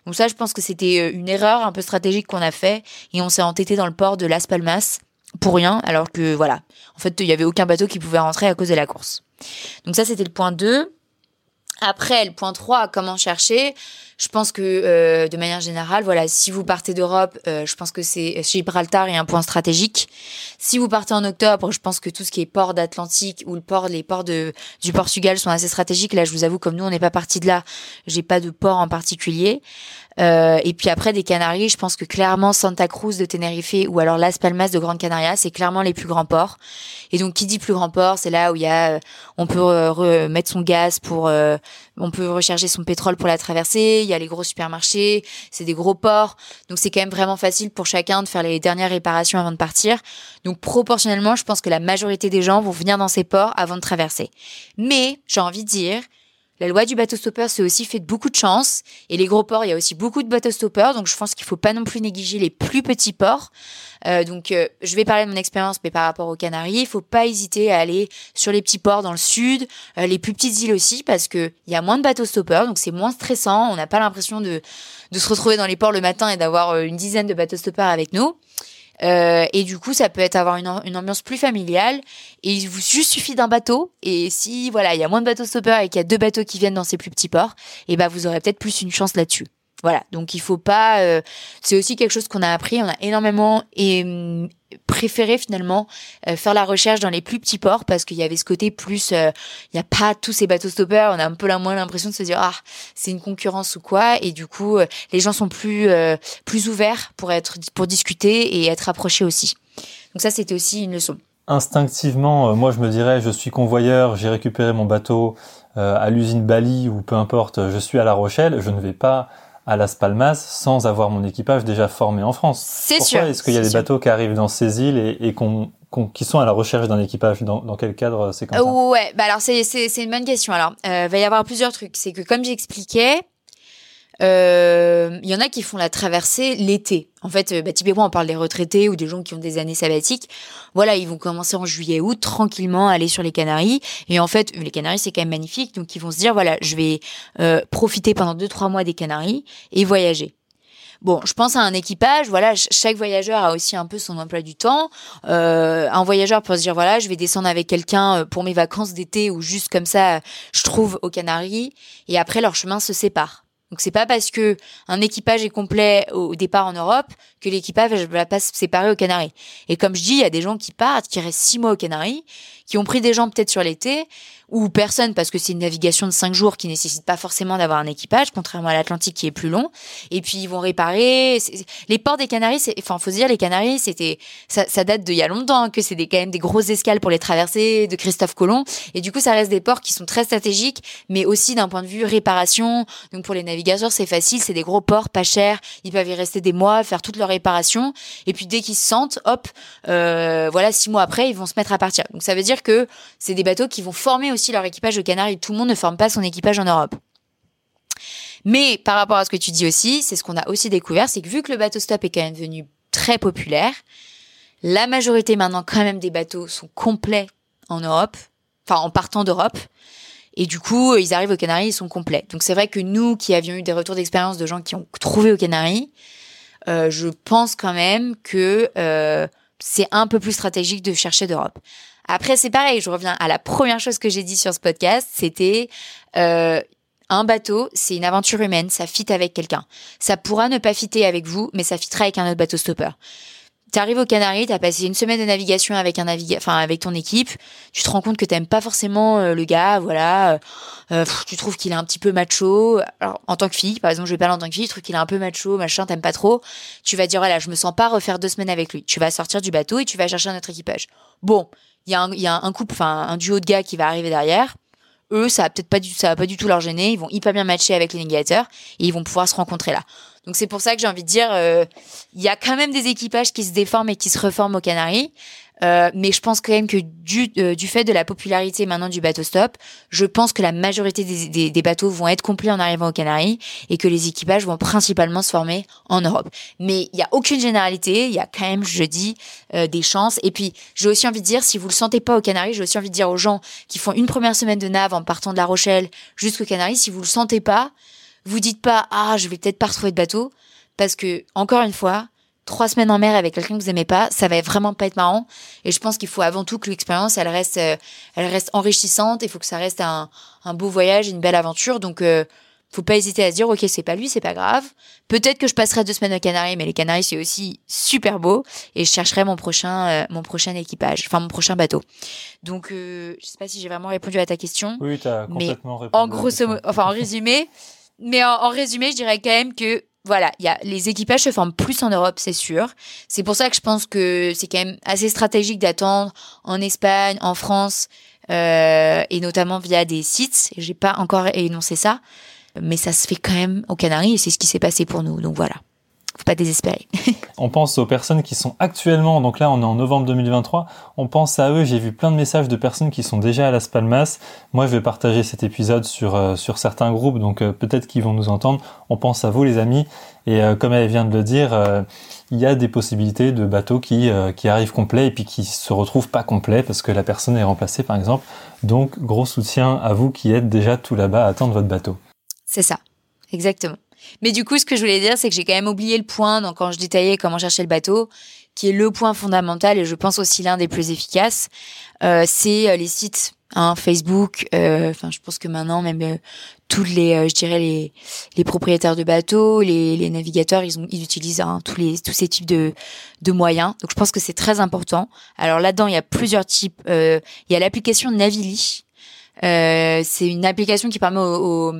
Donc ça, je pense que c'était euh, une erreur un peu stratégique qu'on a fait et on s'est entêté dans le port de Las Palmas pour rien, alors que voilà, en fait, il y avait aucun bateau qui pouvait rentrer à cause de la course. Donc ça, c'était le point 2. Après, le point 3, comment chercher? Je pense que euh, de manière générale, voilà, si vous partez d'Europe, euh, je pense que c'est Gibraltar est un point stratégique. Si vous partez en octobre, je pense que tout ce qui est port d'Atlantique ou le port, les ports de du Portugal sont assez stratégiques. Là, je vous avoue, comme nous, on n'est pas parti de là, j'ai pas de port en particulier. Euh, et puis après des Canaries, je pense que clairement Santa Cruz de Tenerife ou alors Las Palmas de Grande Canaria, c'est clairement les plus grands ports. Et donc qui dit plus grand port, c'est là où il y a, on peut remettre son gaz pour, on peut recharger son pétrole pour la traversée. Il y a les gros supermarchés, c'est des gros ports, donc c'est quand même vraiment facile pour chacun de faire les dernières réparations avant de partir. Donc proportionnellement, je pense que la majorité des gens vont venir dans ces ports avant de traverser. Mais j'ai envie de dire la loi du bateau stopper, c'est aussi fait de beaucoup de chance. Et les gros ports, il y a aussi beaucoup de bateaux stoppeurs. Donc, je pense qu'il faut pas non plus négliger les plus petits ports. Euh, donc, euh, je vais parler de mon expérience, mais par rapport aux Canaries, il faut pas hésiter à aller sur les petits ports dans le sud, euh, les plus petites îles aussi, parce que il y a moins de bateaux stoppeurs, donc c'est moins stressant. On n'a pas l'impression de, de se retrouver dans les ports le matin et d'avoir une dizaine de bateaux stoppeurs avec nous. Euh, et du coup, ça peut être avoir une, une, ambiance plus familiale. Et il vous juste suffit d'un bateau. Et si voilà, il y a moins de bateaux stoppeurs et qu'il y a deux bateaux qui viennent dans ces plus petits ports, et ben vous aurez peut-être plus une chance là-dessus. Voilà, donc il faut pas. Euh, c'est aussi quelque chose qu'on a appris. On a énormément et hum, préféré finalement euh, faire la recherche dans les plus petits ports parce qu'il y avait ce côté plus. Euh, il n'y a pas tous ces bateaux stoppeurs. On a un peu la moins l'impression de se dire ah c'est une concurrence ou quoi. Et du coup, les gens sont plus plus ouverts pour être pour discuter et être approchés aussi. Donc ça, c'était aussi une leçon. Instinctivement, moi je me dirais je suis convoyeur, j'ai récupéré mon bateau à l'usine Bali ou peu importe, je suis à La Rochelle, je ne vais pas à Las Palmas sans avoir mon équipage déjà formé en France. C'est sûr. Est-ce qu'il y a des bateaux qui arrivent dans ces îles et, et qui sont à la recherche d'un équipage? Dans, dans, quel cadre c'est comme ça? Ouais, bah alors c'est une bonne question. Alors, euh, va y avoir plusieurs trucs. C'est que comme j'expliquais, euh, il y en a qui font la traversée l'été. En fait, euh, bah, typiquement, on parle des retraités ou des gens qui ont des années sabbatiques. Voilà, ils vont commencer en juillet, août, tranquillement, aller sur les Canaries. Et en fait, les Canaries, c'est quand même magnifique. Donc, ils vont se dire, voilà, je vais euh, profiter pendant deux, trois mois des Canaries et voyager. Bon, je pense à un équipage. Voilà, chaque voyageur a aussi un peu son emploi du temps. Euh, un voyageur peut se dire voilà, je vais descendre avec quelqu'un euh, pour mes vacances d'été ou juste comme ça, je trouve aux Canaries. Et après, leur chemin se sépare. Donc c'est pas parce que un équipage est complet au départ en Europe que l'équipage va pas se séparer aux Canaries. Et comme je dis, il y a des gens qui partent, qui restent six mois aux Canaries, qui ont pris des gens peut-être sur l'été, ou personne parce que c'est une navigation de cinq jours qui nécessite pas forcément d'avoir un équipage, contrairement à l'Atlantique qui est plus long. Et puis ils vont réparer. Les ports des Canaries, enfin faut se dire les Canaries, c'était ça, ça, date d'il y a longtemps que c'est des, quand même des grosses escales pour les traversées de Christophe Colomb. Et du coup ça reste des ports qui sont très stratégiques, mais aussi d'un point de vue réparation. Donc pour les navigateurs c'est facile, c'est des gros ports pas chers. Ils peuvent y rester des mois, faire toutes leurs réparations. Et puis dès qu'ils se sentent, hop, euh, voilà six mois après ils vont se mettre à partir. Donc ça veut dire que c'est des bateaux qui vont former aussi leur équipage de Canaries. Tout le monde ne forme pas son équipage en Europe. Mais par rapport à ce que tu dis aussi, c'est ce qu'on a aussi découvert, c'est que vu que le bateau stop est quand même devenu très populaire, la majorité maintenant quand même des bateaux sont complets en Europe, enfin en partant d'Europe. Et du coup, ils arrivent aux Canaries, ils sont complets. Donc c'est vrai que nous qui avions eu des retours d'expérience de gens qui ont trouvé aux Canaries, euh, je pense quand même que euh, c'est un peu plus stratégique de chercher d'Europe. Après, c'est pareil, je reviens à la première chose que j'ai dit sur ce podcast, c'était euh, un bateau, c'est une aventure humaine, ça fit avec quelqu'un. Ça pourra ne pas fitter avec vous, mais ça fitera avec un autre bateau stopper. Tu arrives aux Canaries, tu as passé une semaine de navigation avec un naviga enfin avec ton équipe, tu te rends compte que t'aimes pas forcément euh, le gars, voilà, euh, tu trouves qu'il est un petit peu macho. Alors en tant que fille, par exemple, je vais parler en tant que fille, tu trouves qu'il est un peu macho, machin, t'aimes pas trop. Tu vas dire voilà, je me sens pas refaire deux semaines avec lui. Tu vas sortir du bateau et tu vas chercher un autre équipage. Bon, il y a un, y a un couple, enfin un duo de gars qui va arriver derrière. Eux, ça va peut-être pas du, ça va pas du tout leur gêner. Ils vont hyper bien matcher avec les navigateurs et ils vont pouvoir se rencontrer là. Donc c'est pour ça que j'ai envie de dire, euh, il y a quand même des équipages qui se déforment et qui se reforment aux Canaries. Euh, mais je pense quand même que du, euh, du fait de la popularité maintenant du bateau stop, je pense que la majorité des, bateaux vont être complets en arrivant aux Canaries et que les équipages vont principalement se former en Europe. Mais il y a aucune généralité, il y a quand même, je dis, euh, des chances. Et puis j'ai aussi envie de dire, si vous le sentez pas aux Canaries, j'ai aussi envie de dire aux gens qui font une première semaine de nav en partant de La Rochelle jusqu'aux Canaries, si vous le sentez pas, vous dites pas ah je vais peut-être pas retrouver de bateau parce que encore une fois trois semaines en mer avec quelqu'un que vous aimez pas, ça va vraiment pas être marrant. Et je pense qu'il faut avant tout que l'expérience, elle reste, euh, elle reste enrichissante. Il faut que ça reste un, un beau voyage, une belle aventure. Donc, euh, faut pas hésiter à se dire ok c'est pas lui c'est pas grave peut-être que je passerai deux semaines aux Canaries mais les Canaries c'est aussi super beau et je chercherai mon prochain euh, mon prochain équipage enfin mon prochain bateau donc euh, je sais pas si j'ai vraiment répondu à ta question Oui, as Mais complètement répondu. en modo, enfin en résumé *laughs* mais en, en résumé je dirais quand même que voilà, il y a les équipages se forment plus en Europe, c'est sûr. C'est pour ça que je pense que c'est quand même assez stratégique d'attendre en Espagne, en France, euh, et notamment via des sites. J'ai pas encore énoncé ça, mais ça se fait quand même aux Canaries et c'est ce qui s'est passé pour nous. Donc voilà, faut pas désespérer. *laughs* On pense aux personnes qui sont actuellement, donc là on est en novembre 2023, on pense à eux, j'ai vu plein de messages de personnes qui sont déjà à Las Palmas. Moi je vais partager cet épisode sur, euh, sur certains groupes, donc euh, peut-être qu'ils vont nous entendre. On pense à vous les amis, et euh, comme elle vient de le dire, euh, il y a des possibilités de bateaux qui, euh, qui arrivent complets et puis qui se retrouvent pas complets parce que la personne est remplacée par exemple. Donc gros soutien à vous qui êtes déjà tout là-bas à attendre votre bateau. C'est ça, exactement. Mais du coup, ce que je voulais dire, c'est que j'ai quand même oublié le point donc, quand je détaillais comment chercher le bateau, qui est le point fondamental et je pense aussi l'un des plus efficaces. Euh, c'est euh, les sites, hein, Facebook. euh, Enfin, je pense que maintenant même euh, tous les, euh, je dirais les, les propriétaires de bateaux, les, les navigateurs, ils, ont, ils utilisent hein, tous les tous ces types de de moyens. Donc, je pense que c'est très important. Alors là-dedans, il y a plusieurs types. Il y a l'application Navili. C'est une application qui permet aux, aux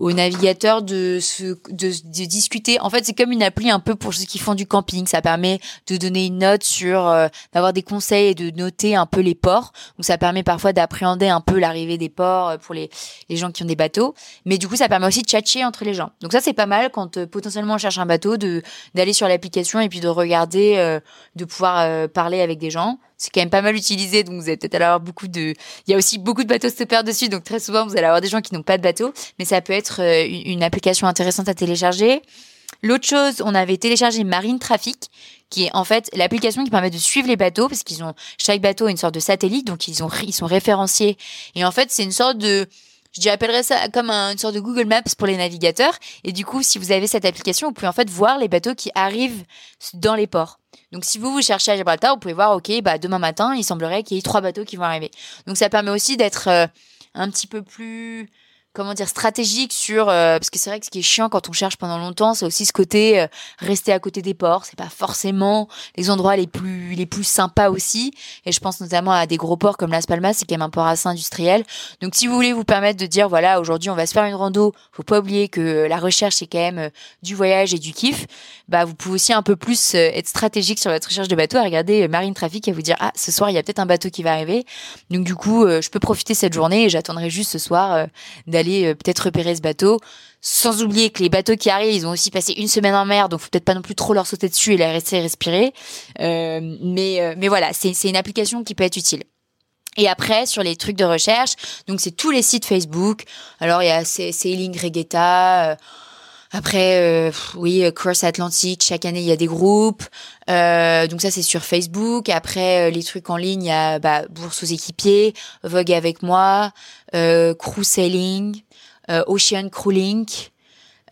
au navigateur de se de, de discuter. En fait, c'est comme une appli un peu pour ceux qui font du camping. Ça permet de donner une note sur, euh, d'avoir des conseils et de noter un peu les ports. Donc, ça permet parfois d'appréhender un peu l'arrivée des ports euh, pour les les gens qui ont des bateaux. Mais du coup, ça permet aussi de tchatcher entre les gens. Donc ça, c'est pas mal quand euh, potentiellement on cherche un bateau, de d'aller sur l'application et puis de regarder, euh, de pouvoir euh, parler avec des gens. C'est quand même pas mal utilisé, donc vous allez peut-être avoir beaucoup de. Il y a aussi beaucoup de bateaux stoppers dessus, donc très souvent vous allez avoir des gens qui n'ont pas de bateau, mais ça peut être euh, une une application intéressante à télécharger. L'autre chose, on avait téléchargé Marine Traffic, qui est en fait l'application qui permet de suivre les bateaux, parce qu'ils ont chaque bateau a une sorte de satellite, donc ils ont ils sont référenciés. Et en fait, c'est une sorte de je appellerais ça comme un- une sorte de Google Maps pour les navigateurs. Et du coup, si vous avez cette application, vous pouvez en fait voir les bateaux qui arrivent dans les ports. Donc, si vous vous cherchez à Gibraltar, vous pouvez voir, ok, bah demain matin, il semblerait qu'il y ait trois bateaux qui vont arriver. Donc, ça permet aussi d'être euh, un petit peu plus comment dire stratégique sur euh, parce que c'est vrai que ce qui est chiant quand on cherche pendant longtemps c'est aussi ce côté euh, rester à côté des ports. C'est pas forcément les endroits les plus les plus sympas aussi. Et je pense notamment à des gros ports comme Las Palmas c'est quand même un port assez industriel. Donc si vous voulez vous permettre de dire voilà aujourd'hui on va se faire une rando faut pas oublier que la recherche c'est quand même euh, du voyage et du kiff. Bah vous pouvez aussi un peu plus être stratégique sur votre recherche de bateau à regarder Marine Traffic et vous dire ah ce soir il y a peut-être un bateau qui va arriver. Donc du coup je peux profiter cette journée et j'attendrai juste ce soir d'aller euh, peut-être repérer ce bateau sans oublier que les bateaux qui arrivent, ils ont aussi passé une semaine en mer, donc faut peut-être pas non plus trop leur sauter dessus et les laisser respirer. Euh, mais, euh, mais voilà, c'est une application qui peut être utile. Et après, sur les trucs de recherche, donc c'est tous les sites Facebook. Alors, il y a Sa- Sailing Regatta. Après, euh, oui, euh, Cross Atlantic. Chaque année, il y a des groupes. Euh, donc ça, c'est sur Facebook. Après, euh, les trucs en ligne, il y a bah, Bourse aux équipiers, Vogue avec moi, euh, Crew Sailing, euh, Ocean Crew Link.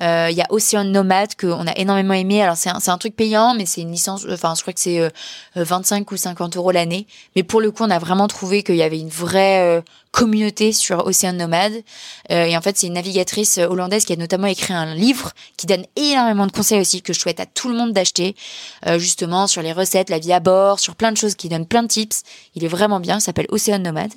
Euh, Il y a Ocean Nomad qu'on a énormément aimé. Alors c'est un, un truc payant, mais c'est une licence. Enfin, je crois que c'est euh, 25 ou 50 euros l'année. Mais pour le coup, on a vraiment trouvé qu'il y avait une vraie euh, communauté sur Ocean Nomad. Euh, et en fait, c'est une navigatrice euh, hollandaise qui a notamment écrit un livre qui donne énormément de conseils aussi que je souhaite à tout le monde d'acheter, euh, justement sur les recettes, la vie à bord, sur plein de choses, qui donne plein de tips. Il est vraiment bien. Il s'appelle Ocean Nomad.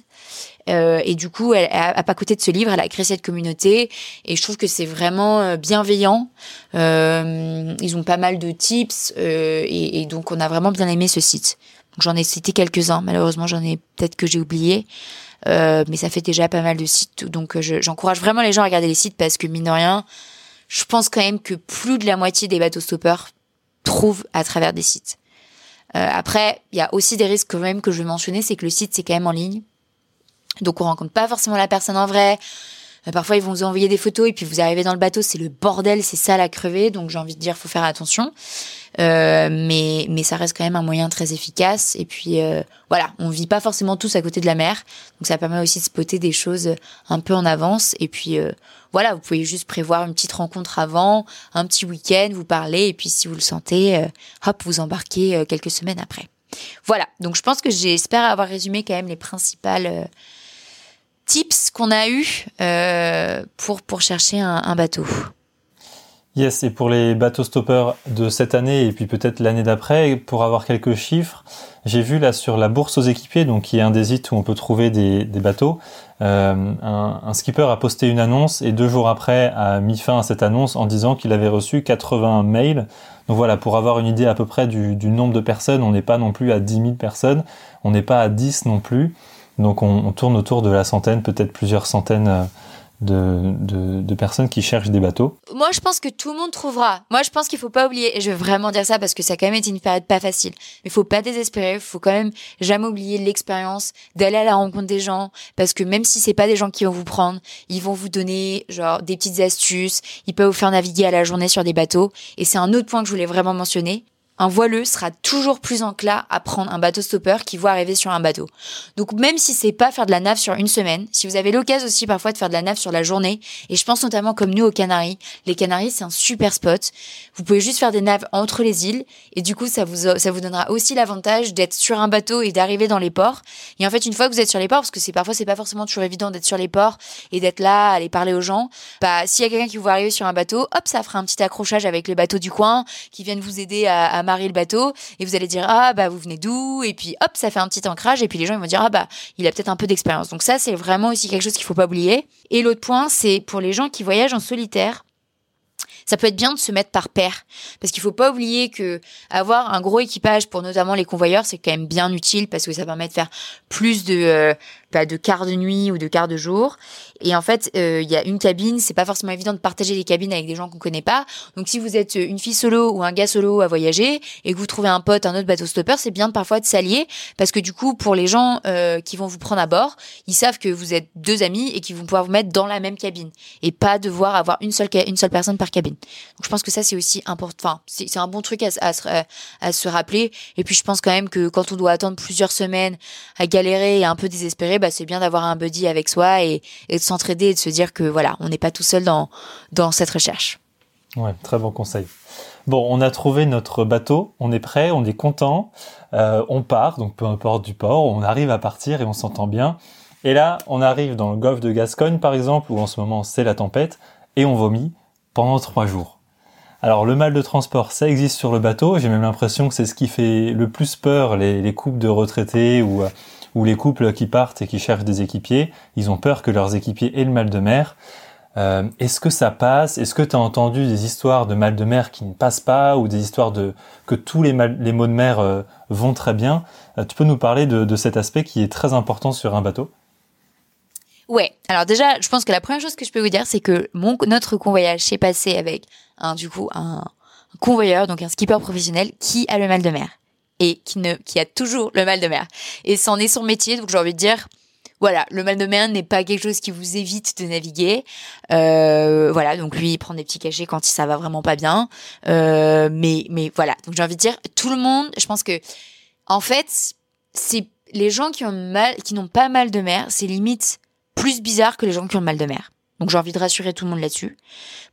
Euh, et du coup, elle, à, à côté de ce livre, elle a créé cette communauté et je trouve que c'est vraiment euh, bienveillant. Euh, ils ont pas mal de tips et, donc on a vraiment bien aimé ce site. J'en ai cité quelques-uns, malheureusement j'en ai peut-être que j'ai oublié, mais ça fait déjà pas mal de sites. Donc je- j'encourage vraiment les gens à regarder les sites parce que mine de rien, je pense quand même que plus de la moitié des bateaux stoppeurs trouvent à travers des sites. Après, il y a aussi des risques quand même que je vais mentionner, c'est que le site c'est quand même en ligne. Donc on rencontre pas forcément la personne en vrai. Euh, Parfois ils vont vous envoyer des photos et puis vous arrivez dans le bateau, c'est le bordel, c'est sale à crever. Donc j'ai envie de dire, faut faire attention. Euh, mais mais ça reste quand même un moyen très efficace. Et puis euh, voilà, on vit pas forcément tous à côté de la mer, donc ça permet aussi de spotter des choses un peu en avance. Et puis euh, voilà, vous pouvez juste prévoir une petite rencontre avant, un petit week-end, vous parlez et puis si vous le sentez, euh, hop, vous embarquez euh, quelques semaines après. Voilà, donc je pense que j'espère avoir résumé quand même les principales tips qu'on a eu pour pour chercher un, bateau. Yes, et pour les bateaux stoppers de cette année et puis peut-être l'année d'après, pour avoir quelques chiffres, j'ai vu là sur la bourse aux équipiers, donc qui est un des sites où on peut trouver des, bateaux, euh, un, skipper a posté une annonce et deux jours après a mis fin à cette annonce en disant qu'il avait reçu 80 mails. Donc voilà, pour avoir une idée à peu près du nombre de personnes, on n'est pas non plus à 10 000 personnes, on n'est pas à 10 non plus. Donc on, tourne autour de la centaine, peut-être plusieurs centaines. Euh, de, de, de, personnes qui cherchent des bateaux Moi, je pense que tout le monde trouvera. Moi, je pense qu'il faut pas oublier, et je veux vraiment dire ça parce que ça a quand même été une période pas facile. Mais faut pas désespérer, faut quand même jamais oublier l'expérience d'aller à la rencontre des gens, parce que même si c'est pas des gens qui vont vous prendre, ils vont vous donner genre des petites astuces, ils peuvent vous faire naviguer à la journée sur des bateaux. Et c'est un autre point que je voulais vraiment mentionner un voileux sera toujours plus enclin à prendre un bateau stopper qui voit arriver sur un bateau. Donc même si c'est pas faire de la nave sur une semaine, si vous avez l'occasion aussi parfois de faire de la nave sur la journée, et je pense notamment comme nous aux Canaries, les Canaries c'est un super spot. Vous pouvez juste faire des naves entre les îles et du coup ça vous ça vous donnera aussi l'avantage d'être sur un bateau et d'arriver dans les ports. Et en fait une fois que vous êtes sur les ports, parce que c'est parfois c'est pas forcément toujours évident d'être sur les ports et d'être là, aller parler aux gens, bah s'il y a quelqu'un qui vous voit arriver sur un bateau, hop ça fera un petit accrochage avec les bateaux du coin qui viennent vous aider à le bateau et vous allez dire ah bah vous venez d'où? Et puis hop ça fait un petit ancrage et puis les gens ils vont dire ah bah il a peut-être un peu d'expérience. Donc ça c'est vraiment aussi quelque chose qu'il faut pas oublier. Et l'autre point c'est pour les gens qui voyagent en solitaire ça peut être bien de se mettre par paire parce qu'il faut pas oublier que avoir un gros équipage pour notamment les convoyeurs c'est quand même bien utile parce que ça permet de faire plus de euh, bah, de quart de nuit ou de quart de jour. Et en fait, euh, il y a une cabine, c'est pas forcément évident de partager les cabines avec des gens qu'on connaît pas. Donc si vous êtes une fille solo ou un gars solo à voyager et que vous trouvez un pote, un autre bateau stopper, c'est bien parfois de s'allier parce que du coup, pour les gens euh, qui vont vous prendre à bord, ils savent que vous êtes deux amis et qu'ils vont pouvoir vous mettre dans la même cabine et pas devoir avoir une seule une seule personne par cabine. Donc je pense que ça c'est aussi important. Enfin, c'est un bon truc à, à, se, à se rappeler. Et puis je pense quand même que quand on doit attendre plusieurs semaines à galérer et un peu désespéré, bah, c'est bien d'avoir un buddy avec soi et, de s'entraider et de se dire que voilà, on n'est pas tout seul dans, cette recherche. Ouais, très bon conseil. Bon, on a trouvé notre bateau, on est prêt, on est content, euh, on part, donc peu importe du port, on arrive à partir et on s'entend bien. Et là, on arrive dans le golfe de Gascogne, par exemple, où en ce moment c'est la tempête, et on vomit pendant trois jours. Alors le mal de transport, ça existe sur le bateau. J'ai même l'impression que c'est ce qui fait le plus peur les, les couples de retraités ou, ou les couples qui partent et qui cherchent des équipiers. Ils ont peur que leurs équipiers aient le mal de mer. Euh, Est-ce que ça passe? Est-ce que tu as entendu des histoires de mal de mer qui ne passent pas ou des histoires de que tous les, mal, les maux de mer euh, vont très bien? Euh, Tu peux nous parler de, de cet aspect qui est très important sur un bateau? Ouais. Alors déjà, je pense que la première chose que je peux vous dire, c'est que mon notre convoyage s'est passé avec un du coup un, convoyeur, donc un skipper professionnel qui a le mal de mer et qui ne qui a toujours le mal de mer. Et c'en est son métier, donc j'ai envie de dire. Voilà, le mal de mer n'est pas quelque chose qui vous évite de naviguer. Euh, voilà, donc lui il prend des petits cachets quand ça va vraiment pas bien. Euh, mais mais voilà, donc j'ai envie de dire tout le monde. Je pense que en fait c'est les gens qui ont mal, qui n'ont pas mal de mer, c'est limite plus bizarre que les gens qui ont mal de mer. Donc j'ai envie de rassurer tout le monde là-dessus.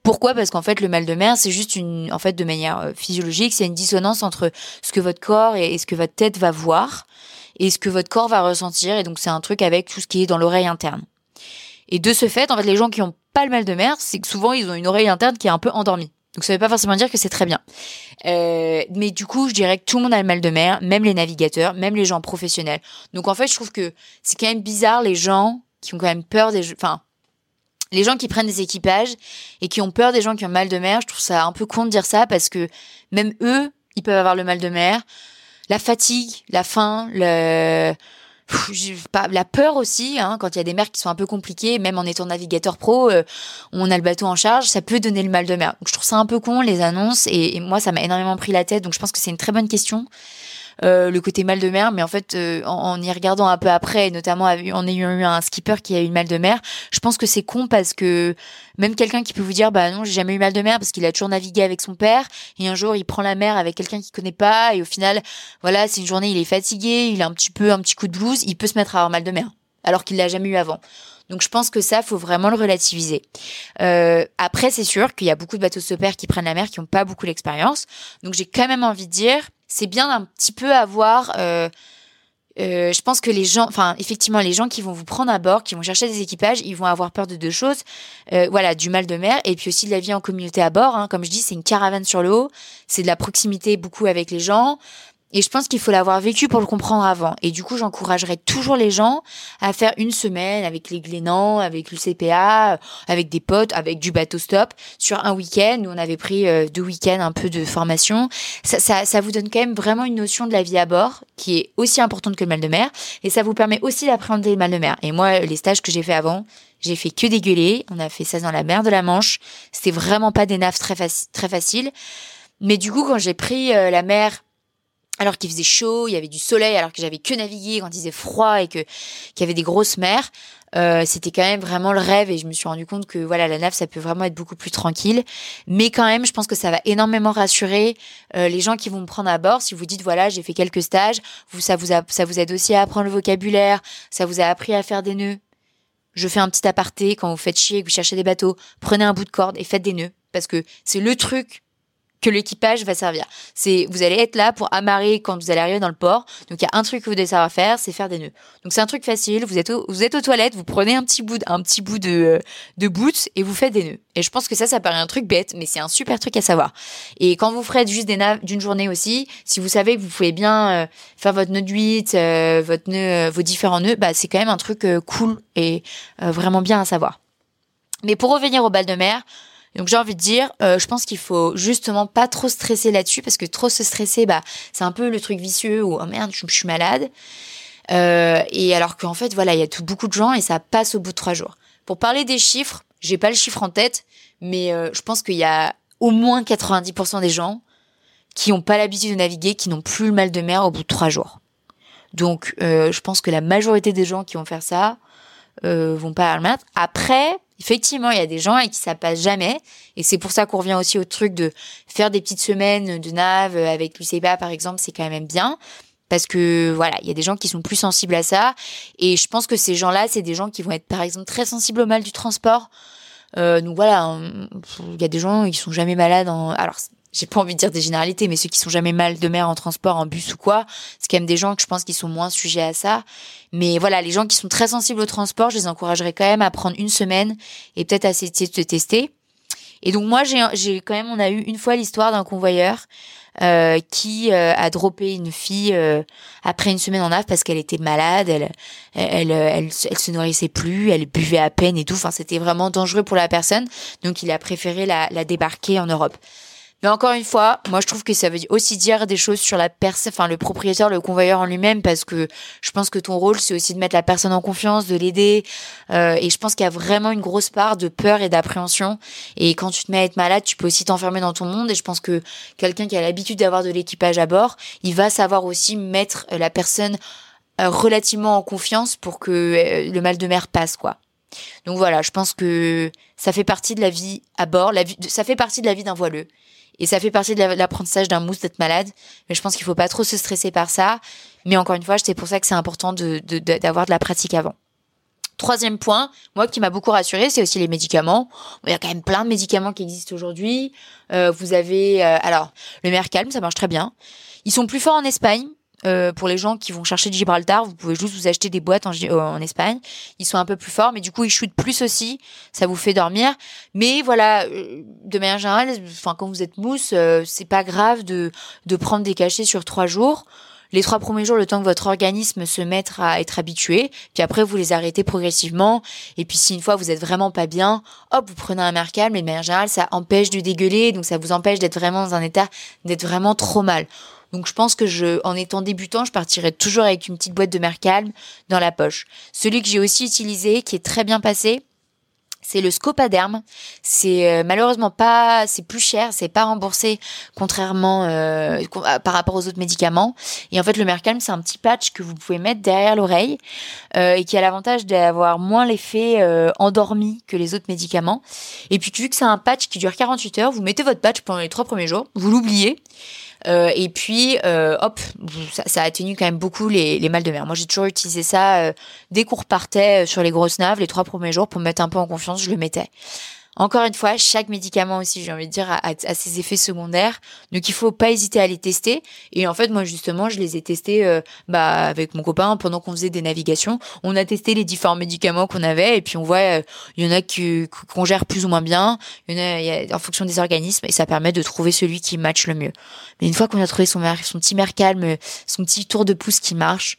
Pourquoi? Parce qu'en fait le mal de mer c'est juste une, en fait de manière euh, physiologique, c'est une dissonance entre ce que votre corps et, ce que votre tête va voir et ce que votre corps va ressentir. Et donc c'est un truc avec tout ce qui est dans l'oreille interne. Et de ce fait, en fait, les gens qui ont pas le mal de mer, c'est que souvent ils ont une oreille interne qui est un peu endormie. Donc ça veut pas forcément dire que c'est très bien. Euh, mais du coup, je dirais que tout le monde a le mal de mer, même les navigateurs, même les gens professionnels. Donc en fait, je trouve que c'est quand même bizarre les gens qui ont quand même peur des, enfin, les gens qui prennent des équipages et qui ont peur des gens qui ont mal de mer, je trouve ça un peu con de dire ça parce que même eux, ils peuvent avoir le mal de mer. La fatigue, la faim, le la peur aussi, hein, quand il y a des mers qui sont un peu compliquées, même en étant navigateur pro, euh, on a le bateau en charge, ça peut donner le mal de mer. Donc je trouve ça un peu con les annonces et, et moi ça m'a énormément pris la tête, donc je pense que c'est une très bonne question. Euh, le côté mal de mer, mais en fait, euh, en, y regardant un peu après, notamment en ayant eu un skipper qui a eu mal de mer, je pense que c'est con parce que même quelqu'un qui peut vous dire, bah non, j'ai jamais eu mal de mer parce qu'il a toujours navigué avec son père, et un jour il prend la mer avec quelqu'un qu'il connaît pas, et au final, voilà, c'est une journée, il est fatigué, il a un petit peu un petit coup de blues, il peut se mettre à avoir mal de mer, alors qu'il l'a jamais eu avant. Donc je pense que ça, faut vraiment le relativiser. Euh, après, c'est sûr qu'il y a beaucoup de bateaux stoppers qui prennent la mer, qui n'ont pas beaucoup d'expérience. Donc j'ai quand même envie de dire, c'est bien d'un petit peu avoir euh, euh, je pense que les gens, enfin effectivement, les gens qui vont vous prendre à bord, qui vont chercher des équipages, ils vont avoir peur de deux choses. Euh, voilà, du mal de mer et puis aussi de la vie en communauté à bord. Hein. Comme je dis, c'est une caravane sur le haut, c'est de la proximité beaucoup avec les gens. Et je pense qu'il faut l'avoir vécu pour le comprendre avant. Et du coup, j'encouragerais toujours les gens à faire une semaine avec les Glénans, avec l'UCPA, avec des potes, avec du bateau stop sur un week-end. Nous, on avait pris euh, deux week-ends un peu de formation. Ça, ça, ça vous donne quand même vraiment une notion de la vie à bord qui est aussi importante que le mal de mer. Et ça vous permet aussi d'appréhender le mal de mer. Et moi, les stages que j'ai fait avant, j'ai fait que dégueuler. On a fait ça dans la mer de la Manche. C'était vraiment pas des naves très, très faciles. Mais du coup, quand j'ai pris euh, la mer alors qu'il faisait chaud, il y avait du soleil, alors que j'avais que navigué quand il faisait froid et que qu'il y avait des grosses mers. Euh, c'était quand même vraiment le rêve et je me suis rendu compte que voilà la nave ça peut vraiment être beaucoup plus tranquille. Mais quand même je pense que ça va énormément rassurer euh, les gens qui vont me prendre à bord. Si vous dites voilà j'ai fait quelques stages vous ça vous a, ça vous aide aussi à apprendre le vocabulaire ça vous a appris à faire des nœuds. Je fais un petit aparté quand vous faites chier que vous cherchez des bateaux prenez un bout de corde et faites des nœuds. Parce que c'est le truc que l'équipage va servir. C'est vous allez être là pour amarrer quand vous allez arriver dans le port. Donc il y a un truc que vous devez savoir faire, c'est faire des nœuds. Donc c'est un truc facile. Vous êtes vous êtes aux toilettes, vous prenez un petit bout un petit bout de de boots et vous faites des nœuds. Et je pense que ça ça paraît un truc bête, mais c'est un super truc à savoir. Et quand vous ferez juste des naves d'une journée aussi, si vous savez que vous pouvez bien euh, faire votre nœud de 8, euh, votre nœud, euh, vos différents nœuds, bah c'est quand même un truc cool et vraiment bien à savoir. Mais pour revenir au bal de mer, donc j'ai envie de dire, euh, je pense qu'il faut justement pas trop stresser là-dessus parce que trop se stresser, bah c'est un peu le truc vicieux où oh merde, je, suis malade. Euh, et alors qu'en fait voilà, il y a tout, beaucoup de gens et ça passe au bout de trois jours. Pour parler des chiffres, j'ai pas le chiffre en tête, mais euh, je pense qu'il y a au moins 90% des gens qui ont pas l'habitude de naviguer, qui n'ont plus le mal de mer au bout de trois jours. Donc je pense que la majorité des gens qui vont faire ça vont pas le mettre. Après, Effectivement, il y a des gens et qui ça passe jamais. Et c'est pour ça qu'on revient aussi au truc de faire des petites semaines de nav avec l'UCPA, par exemple, c'est quand même bien. Parce que voilà, il y a des gens qui sont plus sensibles à ça. Et je pense que ces gens-là, c'est des gens qui vont être, par exemple, très sensibles au mal du transport. Euh, donc voilà, il y a des gens qui sont jamais malades en... Alors, j'ai pas envie de dire des généralités, mais ceux qui sont jamais mal de mer en transport, en bus ou quoi, c'est quand même des gens que je pense qui sont moins sujets à ça. Mais voilà, les gens qui sont très sensibles au transport, je les encouragerais quand même à prendre une semaine et peut-être à essayer de se tester. Et donc moi, j'ai, quand même, on a eu une fois l'histoire d'un convoyeur euh, qui euh, a droppé une fille euh, après une semaine en nave parce qu'elle était malade, elle, elle, elle, elle, se nourrissait plus, elle buvait à peine et tout. Enfin, c'était vraiment dangereux pour la personne. Donc, il a préféré la, la débarquer en Europe. Mais encore une fois, moi je trouve que ça veut aussi dire des choses sur la personne, enfin le propriétaire, le convoyeur en lui-même, parce que je pense que ton rôle c'est aussi de mettre la personne en confiance, de l'aider, euh, et je pense qu'il y a vraiment une grosse part de peur et d'appréhension. Et quand tu te mets à être malade, tu peux aussi t'enfermer dans ton monde. Et je pense que quelqu'un qui a l'habitude d'avoir de l'équipage à bord, il va savoir aussi mettre la personne euh, relativement en confiance pour que euh, le mal de mer passe, quoi. Donc voilà, je pense que ça fait partie de la vie à bord, la vie, ça fait partie de la vie d'un voileux. Et ça fait partie de l'apprentissage d'un mousse d'être malade. Mais je pense qu'il faut pas trop se stresser par ça. Mais encore une fois, c'est pour ça que c'est important d'avoir de, de, la pratique avant. Troisième point, moi qui m'a beaucoup rassuré, c'est aussi les médicaments. Il y a quand même plein de médicaments qui existent aujourd'hui. Euh, vous avez, euh, alors, le Mercalm, ça marche très bien. Ils sont plus forts en Espagne. Euh, pour les gens qui vont chercher Gibraltar, vous pouvez juste vous acheter des boîtes en, euh, en, Espagne. Ils sont un peu plus forts, mais du coup ils shootent plus aussi. Ça vous fait dormir. Mais voilà, euh, de manière générale, enfin quand vous êtes mousse, c'est pas grave de de prendre des cachets sur trois jours. Les trois premiers jours, le temps que votre organisme se mette à être habitué, puis après vous les arrêtez progressivement. Et puis si une fois vous êtes vraiment pas bien, hop, vous prenez un mercal, mais de manière générale, ça empêche de dégueuler, donc ça vous empêche d'être vraiment dans un état d'être vraiment trop mal. Donc je pense que je, en étant débutant, je partirais toujours avec une petite boîte de Mercalm dans la poche. Celui que j'ai aussi utilisé, qui est très bien passé, c'est le Scopaderm. C'est euh, malheureusement pas, c'est plus cher, c'est pas remboursé contrairement euh, par rapport aux autres médicaments. Et en fait, le Mercalm, c'est un petit patch que vous pouvez mettre derrière l'oreille euh, et qui a l'avantage d'avoir moins l'effet endormi que les autres médicaments. Et puis vu que c'est un patch qui dure 48 heures, vous mettez votre patch pendant les trois premiers jours, vous l'oubliez euh, et puis, euh, hop, ça, ça, atténue quand même beaucoup les, les mal de mer. Moi, j'ai toujours utilisé ça euh, dès qu'on repartait sur les grosses naves, les trois premiers jours, pour me mettre un peu en confiance, je le mettais. Encore une fois, chaque médicament aussi, j'ai envie de dire, a, ses effets secondaires. Donc il faut pas hésiter à les tester. Et en fait, moi justement, je les ai testés euh, bah, avec mon copain pendant qu'on faisait des navigations. On a testé les différents médicaments qu'on avait et puis on voit, euh, il y en a qu'on gère plus ou moins bien. Il y en a, y a, en fonction des organismes et ça permet de trouver celui qui match le mieux. Mais une fois qu'on a trouvé son, son petit mer calme, son petit tour de pouce qui marche,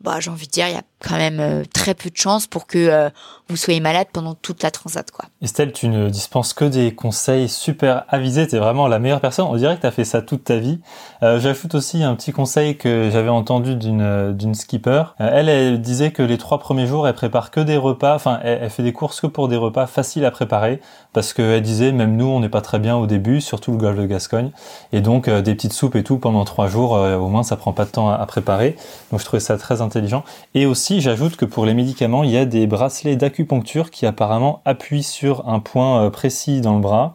bah j'ai envie de dire, il y a quand même euh, très peu de chances pour que euh, vous soyez malade pendant toute la transat quoi. Estelle, tu ne dispenses que des conseils super avisés, tu es vraiment la meilleure personne. On dirait que tu as fait ça toute ta vie. Euh, J'ajoute aussi un petit conseil que j'avais entendu d'une skipper. elle, elle disait que les trois premiers jours, elle prépare que des repas, enfin elle, elle fait des courses que pour des repas faciles à préparer parce qu'elle disait même nous on n'est pas très bien au début, surtout le golfe de Gascogne et donc des petites soupes et tout pendant trois jours, au moins ça prend pas de temps à, à préparer. Donc je trouvais ça très intelligent. Et aussi j'ajoute que pour les médicaments, il y a des bracelets d'acupuncture qui apparemment appuient sur un point euh, précis dans le bras.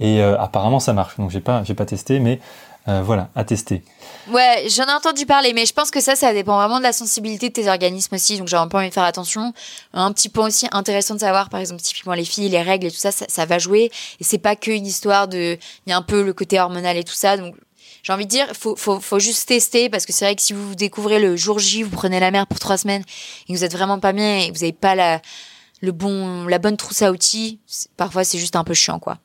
Et euh, apparemment, ça marche. Donc, j'ai pas, j'ai pas testé, mais euh, voilà, à tester. Ouais, j'en ai entendu parler, mais je pense que ça, ça dépend vraiment de la sensibilité de tes organismes aussi. Donc, j'ai un peu envie de faire attention. Un petit point aussi intéressant de savoir, par exemple, typiquement les filles, les règles et tout ça, ça, ça va jouer. Et c'est pas que une histoire de. Il y a un peu le côté hormonal et tout ça. Donc, j'ai envie de dire, faut, faut, faut juste tester parce que c'est vrai que si vous découvrez le jour J, vous prenez la mer pour trois semaines et que vous êtes vraiment pas bien et que vous n'avez pas la, le bon, la bonne trousse à outils, parfois c'est juste un peu chiant, quoi.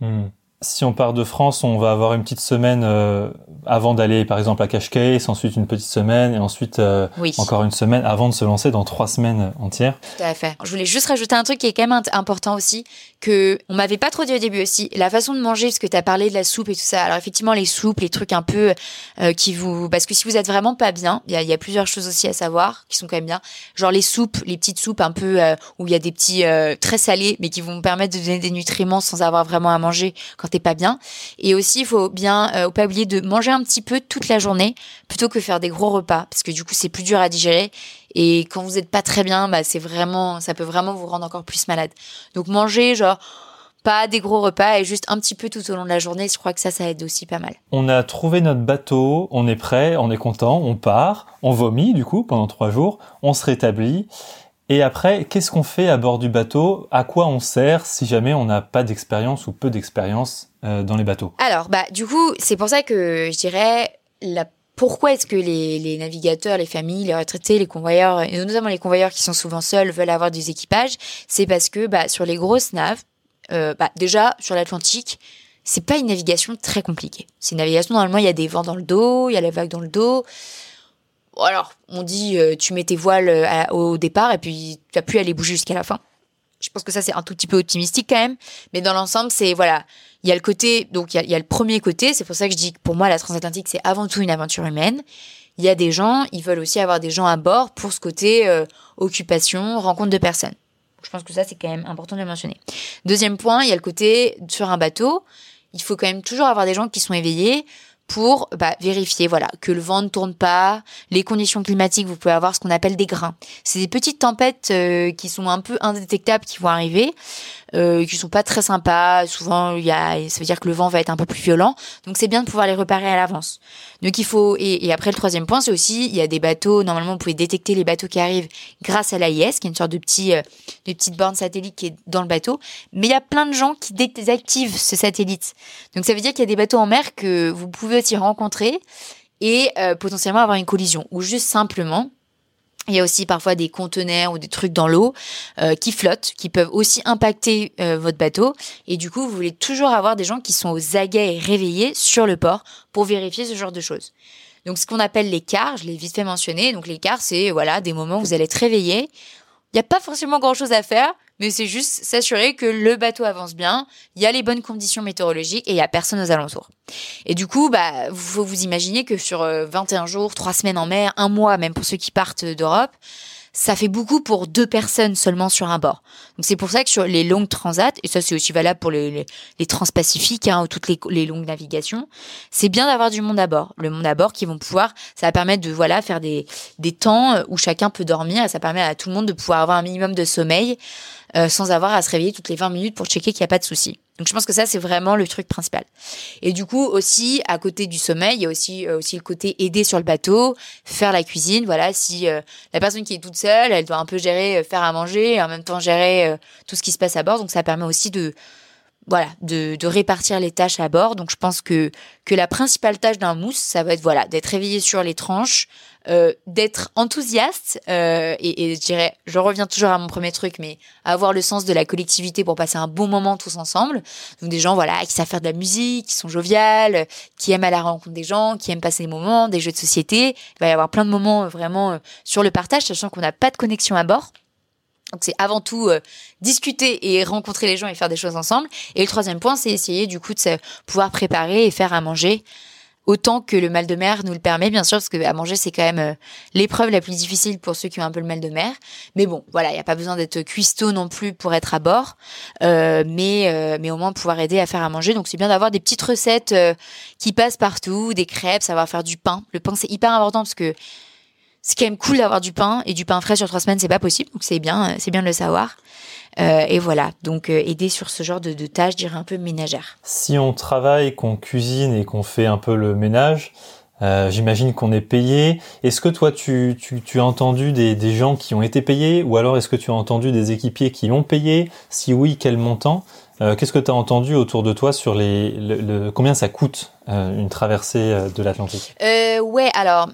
Mmh. Si on part de France, on va avoir une petite semaine euh, avant d'aller, par exemple, à Cache ensuite une petite semaine, et ensuite euh, oui. encore une semaine avant de se lancer dans trois semaines entières. Tout à fait. Je voulais juste rajouter un truc qui est quand même important aussi, on m'avait pas trop dit au début aussi. La façon de manger, parce que tu as parlé de la soupe et tout ça. Alors effectivement, les soupes, les trucs un peu euh, qui vous... Parce que si vous êtes vraiment pas bien, il y a, plusieurs choses aussi à savoir qui sont quand même bien. Genre les soupes, les petites soupes un peu où il y a des petits très salés, mais qui vont permettre de donner des nutriments sans avoir vraiment à manger quand t'es pas bien. Et aussi, il faut bien euh, pas oublier de manger un petit peu toute la journée plutôt que faire des gros repas parce que du coup, c'est plus dur à digérer. Et quand vous êtes pas très bien, bah, c'est vraiment, ça peut vraiment vous rendre encore plus malade. Donc, manger, genre, pas des gros repas et juste un petit peu tout au long de la journée, je crois que ça, ça aide aussi pas mal. On a trouvé notre bateau, on est prêt, on est content, on part, on vomit du coup pendant trois jours, on se rétablit. Et après, qu'est-ce qu'on fait à bord du bateau? À quoi on sert si jamais on n'a pas d'expérience ou peu d'expérience euh, dans les bateaux? Alors, bah, du coup, c'est pour ça que je dirais la pourquoi est-ce que les, les, navigateurs, les familles, les retraités, les convoyeurs, et notamment les convoyeurs qui sont souvent seuls, veulent avoir des équipages C'est parce que bah, sur les grosses naves, euh, bah, déjà sur l'Atlantique, c'est pas une navigation très compliquée. C'est une navigation, normalement, il y a des vents dans le dos, il y a la vague dans le dos alors, on dit euh, tu mets tes voiles euh, au départ et puis tu as pu aller bouger jusqu'à la fin. Je pense que ça c'est un tout petit peu optimistique quand même, mais dans l'ensemble c'est voilà, il y a le côté donc il y a, le premier côté, c'est pour ça que je dis que pour moi la transatlantique c'est avant tout une aventure humaine. Il y a des gens, ils veulent aussi avoir des gens à bord pour ce côté euh, occupation, rencontre de personnes. Je pense que ça c'est quand même important de le mentionner. Deuxième point, il y a le côté sur un bateau, il faut quand même toujours avoir des gens qui sont éveillés pour bah, vérifier voilà que le vent ne tourne pas, les conditions climatiques, vous pouvez avoir ce qu'on appelle des grains. C'est des petites tempêtes euh, qui sont un peu indétectables qui vont arriver, euh, qui sont pas très sympas. Souvent, il y a, ça veut dire que le vent va être un peu plus violent. Donc c'est bien de pouvoir les repérer à l'avance. Donc il faut et, après le troisième point, c'est aussi il y a des bateaux. Normalement, vous pouvez détecter les bateaux qui arrivent grâce à l'AIS, qui est une sorte de petit, euh, de petite borne satellite qui est dans le bateau. Mais il y a plein de gens qui désactivent ce satellite. Donc ça veut dire qu'il y a des bateaux en mer que vous pouvez aussi rencontrer et euh, potentiellement avoir une collision ou juste simplement il y a aussi parfois des conteneurs ou des trucs dans l'eau euh, qui flottent, qui peuvent aussi impacter euh, votre bateau. Et du coup, vous voulez toujours avoir des gens qui sont aux aguets et réveillés sur le port pour vérifier ce genre de choses. Donc, ce qu'on appelle les je l'ai vite fait mentionner. Donc, les c'est voilà des moments où vous allez être réveillé. Il n'y a pas forcément grand-chose à faire mais c'est juste s'assurer que le bateau avance bien, il y a les bonnes conditions météorologiques et il y a personne aux alentours. Et du coup, bah, faut vous imaginer que sur 21 euh, jours, 3 semaines en mer, un mois même pour ceux qui partent d'Europe, ça fait beaucoup pour deux personnes seulement sur un bord. Donc c'est pour ça que sur les longues transats, et ça c'est aussi valable pour les, transpacifiques hein, ou toutes les, les longues navigations, c'est bien d'avoir du monde à bord. Le monde à bord qui vont pouvoir, ça va permettre de voilà faire des, des temps où chacun peut dormir, et ça permet à tout le monde de pouvoir avoir un minimum de sommeil euh, sans avoir à se réveiller toutes les 20 minutes pour checker qu'il n'y a pas de souci. Donc je pense que ça c'est vraiment le truc principal. Et du coup aussi à côté du sommeil, il y a aussi euh, aussi le côté aider sur le bateau, faire la cuisine. Voilà, si euh, la personne qui est toute seule, elle doit un peu gérer, faire à manger et en même temps gérer tout ce qui se passe à bord. Donc ça permet aussi de voilà, de, de, répartir les tâches à bord. Donc je pense que que la principale tâche d'un mousse, ça va être voilà d'être réveillé sur les tranches, euh, d'être enthousiaste euh, et, et, je dirais, je reviens toujours à mon premier truc, mais avoir le sens de la collectivité pour passer un bon moment tous ensemble. Donc des gens voilà qui savent faire de la musique, qui sont joviales, qui aiment à la rencontre des gens, qui aiment passer des moments, des jeux de société. Il va y avoir plein de moments euh, vraiment euh, sur le partage, sachant qu'on n'a pas de connexion à bord. Donc c'est avant tout euh, discuter et rencontrer les gens et faire des choses ensemble. Et le troisième point, c'est essayer du coup de pouvoir préparer et faire à manger autant que le mal de mer nous le permet, bien sûr, parce que à manger c'est quand même euh, l'épreuve la plus difficile pour ceux qui ont un peu le mal de mer. Mais bon, voilà, il n'y a pas besoin d'être cuistot non plus pour être à bord, euh, mais mais au moins pouvoir aider à faire à manger. Donc c'est bien d'avoir des petites recettes qui passent partout, des crêpes, savoir faire du pain. Le pain c'est hyper important parce que c'est quand même cool d'avoir du pain et du pain frais sur trois semaines, c'est pas possible. Donc c'est bien, euh, c'est bien de le savoir. Euh, et voilà, donc euh, aider sur ce genre de, de tâches, je dirais un peu ménagères. Si on travaille, qu'on cuisine et qu'on fait un peu le ménage, euh, j'imagine qu'on est payé. Est-ce que toi, tu, tu, tu as entendu des, des, gens qui ont été payés ou alors est-ce que tu as entendu des équipiers qui l'ont payé? Si oui, quel montant? Qu'est-ce que tu as entendu autour de toi sur les, le, le combien ça coûte une traversée de l'Atlantique? Ouais, alors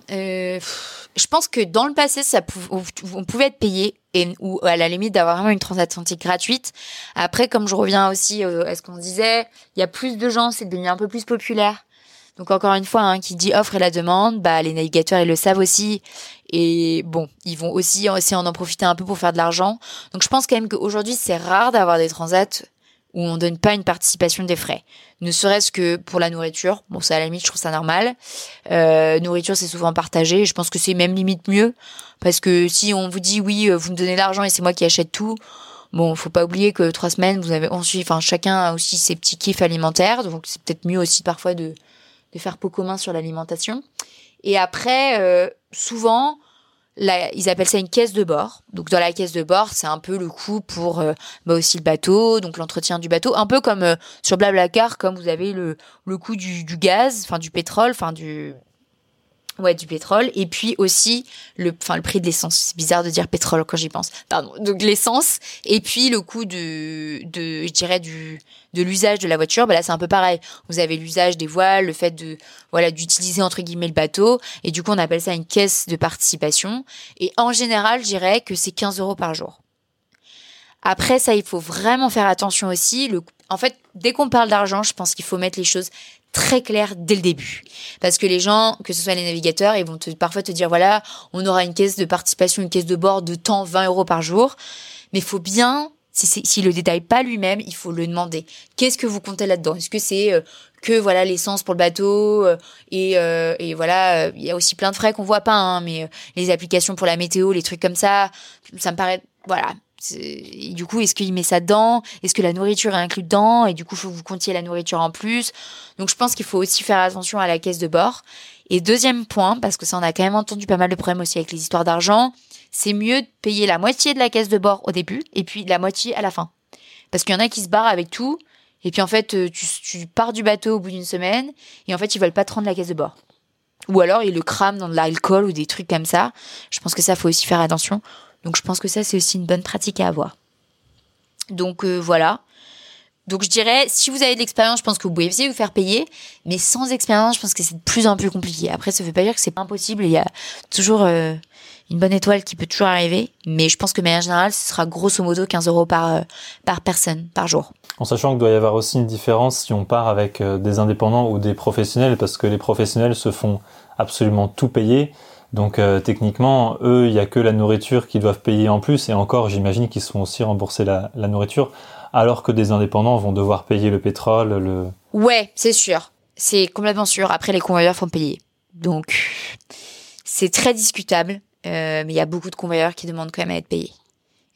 je pense que dans le passé, ça on pouvait être payé ou à la limite d'avoir vraiment une transatlantique gratuite. Après, comme je reviens aussi à ce qu'on disait, il y a plus de gens, c'est devenu un peu plus populaire. Donc encore une fois, hein, qui dit offre et la demande, bah les navigateurs ils le savent aussi et bon, ils vont aussi essayer en en profiter un peu pour faire de l'argent. Donc je pense quand même qu'aujourd'hui c'est rare d'avoir des transats où on donne pas une participation des frais. Ne serait-ce que pour la nourriture. Bon, ça à la limite, je trouve ça normal. Euh, nourriture, c'est souvent partagé. Je pense que c'est même limite mieux. Parce que si on vous dit, oui, euh, vous me donnez l'argent et c'est moi qui achète tout, bon, faut pas oublier que trois semaines, vous avez ensuite, enfin, chacun a aussi ses petits kiffs alimentaires. Donc, c'est peut-être mieux aussi parfois de, de faire pot commun sur l'alimentation. Et après, euh, souvent, ils appellent ça une caisse de bord. Donc dans la caisse de bord, c'est un peu le coût pour euh, bah aussi le bateau, donc l'entretien du bateau, un peu comme euh, sur Blablacar, comme vous avez le, le coût du, du gaz, enfin du pétrole, enfin du Ouais, du pétrole. Et puis aussi le, enfin, le prix de l'essence. C'est bizarre de dire pétrole quand j'y pense. Pardon. Donc l'essence. Et puis le coût de, de, je dirais du, de l'usage de la voiture. Bah là, c'est un peu pareil. Vous avez l'usage des voiles, le fait de, voilà, d'utiliser entre guillemets le bateau. Et du coup, on appelle ça une caisse de participation. Et en général, je dirais que c'est 15 euros par jour. Après, ça, il faut vraiment faire attention aussi. Le, en fait, dès qu'on parle d'argent, je pense qu'il faut mettre les choses très clair dès le début. Parce que les gens, que ce soit les navigateurs, ils vont parfois te dire, voilà, on aura une caisse de participation, une caisse de bord de temps, 20 euros par jour. Mais il faut bien, s'il si, le détaille pas lui-même, il faut le demander. Qu'est-ce que vous comptez là-dedans? Est-ce que c'est euh, que voilà l'essence pour le bateau euh, et, euh, et voilà, il y a aussi plein de frais qu'on voit pas, hein, mais les applications pour la météo, les trucs comme ça, ça me paraît, voilà, du coup, est-ce qu'il met ça dedans? Est-ce que la nourriture est inclue dedans? Et du coup, il faut que vous comptiez la nourriture en plus. Donc, je pense qu'il faut aussi faire attention à la caisse de bord. Et deuxième point, parce que ça, on a quand même entendu pas mal de problèmes aussi avec les histoires d'argent, c'est mieux de payer la moitié de la caisse de bord au début et puis la moitié à la fin. Parce qu'il y en a qui se barrent avec tout. Et puis, en fait, euh, tu, pars du bateau au bout d'une semaine et en fait, ils veulent pas te rendre la caisse de bord. Ou alors, ils le crament dans de l'alcool ou des trucs comme ça. Je pense que ça, faut aussi faire attention. Donc je pense que ça, c'est aussi une bonne pratique à avoir. Donc euh, voilà. Donc je dirais, si vous avez de l'expérience, je pense que vous pouvez essayer de vous faire payer, mais sans expérience, je pense que c'est de plus en plus compliqué. Après, ça ne veut pas dire que c'est pas impossible. Il y a toujours euh, une bonne étoile qui peut toujours arriver, mais je pense que de manière générale, ce sera grosso modo 15 euros par euh, par personne par jour. En sachant qu'il doit y avoir aussi une différence si on part avec des indépendants ou des professionnels, parce que les professionnels se font absolument tout payer. Donc euh, techniquement, eux, il y a que la nourriture qu'ils doivent payer en plus, et encore, j'imagine qu'ils seront aussi remboursés la, nourriture, alors que des indépendants vont devoir payer le pétrole, le... Ouais, c'est sûr. C'est complètement sûr. Après, les convoyeurs font payer. Donc, c'est très discutable, euh, mais il y a beaucoup de convoyeurs qui demandent quand même à être payés.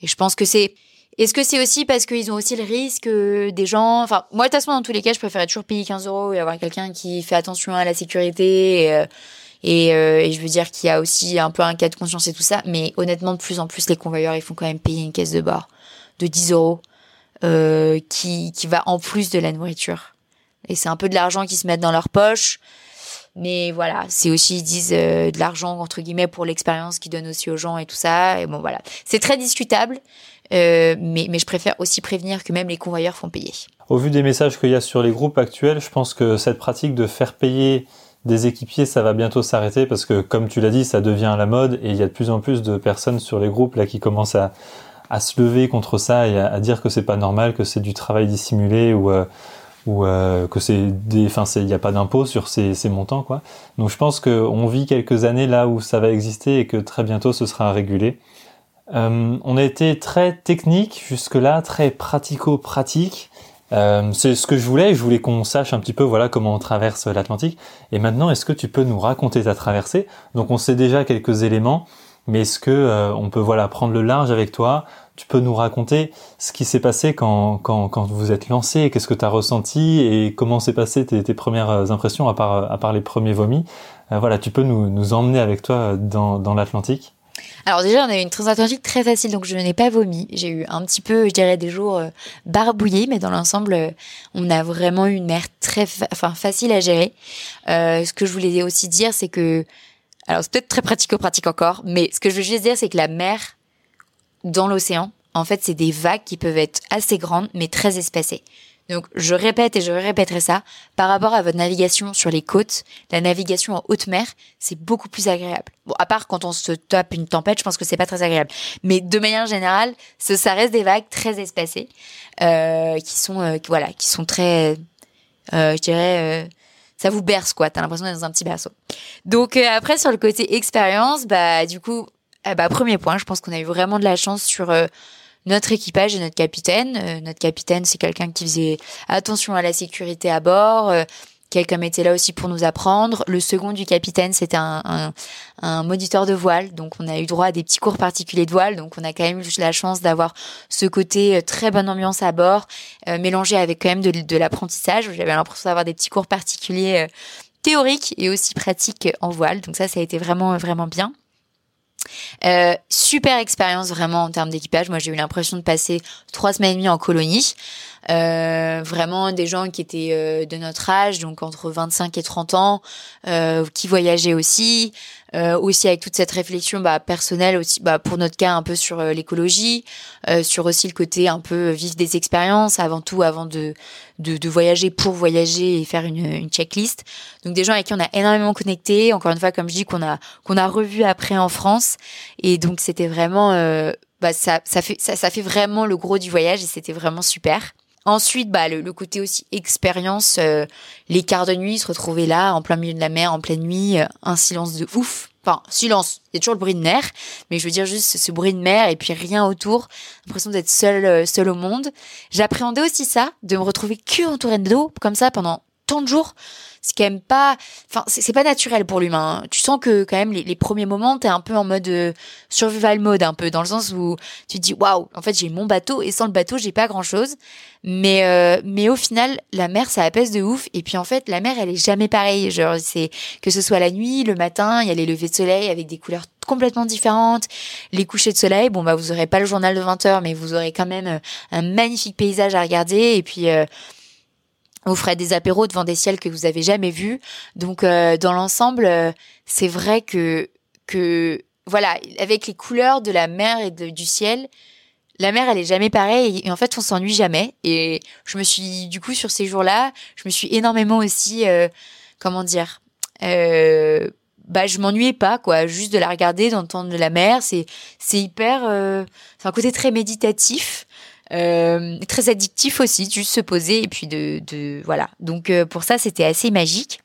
Et je pense que c'est... Est-ce que c'est aussi parce qu'ils ont aussi le risque des gens... Enfin, moi, de toute façon, dans tous les cas, je préférais toujours payer 15 euros et avoir quelqu'un qui fait attention à la sécurité et... Euh, et, euh, et je veux dire qu'il y a aussi un peu un cas de conscience et tout ça. Mais honnêtement, de plus en plus, les convoyeurs, ils font quand même payer une caisse de bord de 10 euros. euh, qui, qui va en plus de la nourriture. Et c'est un peu de l'argent qui se met dans leur poche. Mais voilà, c'est aussi, ils disent, euh, de l'argent, entre guillemets, pour l'expérience qu'ils donnent aussi aux gens et tout ça. Et bon, voilà. C'est très discutable, euh, mais, mais je préfère aussi prévenir que même les convoyeurs font payer. Au vu des messages qu'il y a sur les groupes actuels, je pense que cette pratique de faire payer des équipiers, ça va bientôt s'arrêter parce que, comme tu l'as dit, ça devient la mode et il y a de plus en plus de personnes sur les groupes là qui commencent à, se lever contre ça et à, dire que c'est pas normal, que c'est du travail dissimulé ou euh, euh, que c'est des, enfin il n'y a pas d'impôt sur ces, ces, montants quoi. Donc je pense qu'on vit quelques années là où ça va exister et que très bientôt ce sera régulé. Euh, on a été très technique jusque là, très pratico-pratique. Euh, c'est ce que je voulais. Je voulais qu'on sache un petit peu voilà comment on traverse l'Atlantique. Et maintenant, est-ce que tu peux nous raconter ta traversée? Donc, on sait déjà quelques éléments, mais est-ce que euh, on peut voilà prendre le large avec toi? Tu peux nous raconter ce qui s'est passé quand, quand, quand vous êtes lancé, qu'est-ce que tu as ressenti et comment s'est passé tes, tes, premières impressions à part, à part les premiers vomis? Euh, voilà, tu peux nous, nous emmener avec toi dans, dans l'Atlantique alors déjà, on a eu une transatlantique très facile, donc je n'ai pas vomi. J'ai eu un petit peu, je dirais, des jours euh, barbouillés, mais dans l'ensemble, euh, on a vraiment eu une mer très, enfin, facile à gérer. Euh, ce que je voulais aussi dire, c'est que, alors c'est peut-être très pratico-pratique encore, mais ce que je veux juste dire, c'est que la mer dans l'océan, en fait, c'est des vagues qui peuvent être assez grandes, mais très espacées. Donc, je répète et je répéterai ça. Par rapport à votre navigation sur les côtes, la navigation en haute mer, c'est beaucoup plus agréable. Bon, à part quand on se tape une tempête, je pense que c'est pas très agréable. Mais de manière générale, ce, ça reste des vagues très espacées, euh, qui sont, euh, voilà, qui sont très, euh, je dirais, euh, ça vous berce quoi. T'as l'impression d'être dans un petit berceau. Donc euh, après sur le côté expérience, bah du coup, eh bah premier point, je pense qu'on a eu vraiment de la chance sur notre équipage et notre capitaine. Euh, notre capitaine, c'est quelqu'un qui faisait attention à la sécurité à bord. Euh, quelqu'un était là aussi pour nous apprendre. Le second du capitaine, c'était un, un, un, moniteur de voile. Donc, on a eu droit à des petits cours particuliers de voile. Donc, on a quand même eu la chance d'avoir ce côté euh, très bonne ambiance à bord, mélangé avec quand même de, de l'apprentissage. J'avais l'impression d'avoir des petits cours particuliers théoriques et aussi pratiques en voile. Donc, ça, ça a été vraiment, vraiment bien. Euh, super expérience vraiment en termes d'équipage. Moi, j'ai eu l'impression de passer trois semaines et demie en colonie. Euh, vraiment des gens qui étaient euh, de notre âge, donc entre 25 et 30 ans, euh, qui voyageaient aussi, euh, aussi avec toute cette réflexion bah, personnelle aussi, bah, pour notre cas un peu sur l'écologie, sur aussi le côté un peu vivre des expériences avant tout, avant de, de, de voyager pour voyager et faire une, une, checklist. Donc des gens avec qui on a énormément connecté, encore une fois comme je dis qu'on a qu'on a revu après en France, et donc c'était vraiment bah, ça, ça, fait, ça, ça fait vraiment le gros du voyage et c'était vraiment super. Ensuite, bah, le, côté aussi expérience, euh, les quarts de nuit, se retrouver là, en plein milieu de la mer, en pleine nuit, euh, un silence de ouf. Enfin, silence, il y a toujours le bruit de mer, mais je veux dire juste ce bruit de mer et puis rien autour, l'impression d'être seul, euh, seul au monde. J'appréhendais aussi ça, de me retrouver que entouré d'eau, comme ça, pendant tant de jours c'est quand même pas enfin c'est pas naturel pour l'humain tu sens que quand même les, premiers moments t'es un peu en mode euh, survival mode un peu dans le sens où tu te dis waouh en fait j'ai mon bateau et sans le bateau j'ai pas grand chose mais euh, mais au final la mer ça apaise de ouf. Et puis en fait la mer elle est jamais pareille. Genre c'est que ce soit la nuit le matin il y a les levées de soleil avec des couleurs complètement différentes. Les couchers de soleil bon bah vous aurez pas le journal de 20 heures mais vous aurez quand même euh, un magnifique paysage à regarder. Et puis vous ferez des apéros devant des ciels que vous avez jamais vus. Donc euh, dans l'ensemble, euh, c'est vrai que que voilà, avec les couleurs de la mer et du ciel, la mer elle est jamais pareille et, en fait on s'ennuie jamais. Et je me suis du coup sur ces jours-là, je me suis énormément aussi euh, comment dire bah je m'ennuyais pas quoi juste de la regarder d'entendre la mer c'est c'est hyper c'est un côté très méditatif euh, très addictif aussi, juste se poser et puis de, de voilà. Donc euh, pour ça, c'était assez magique.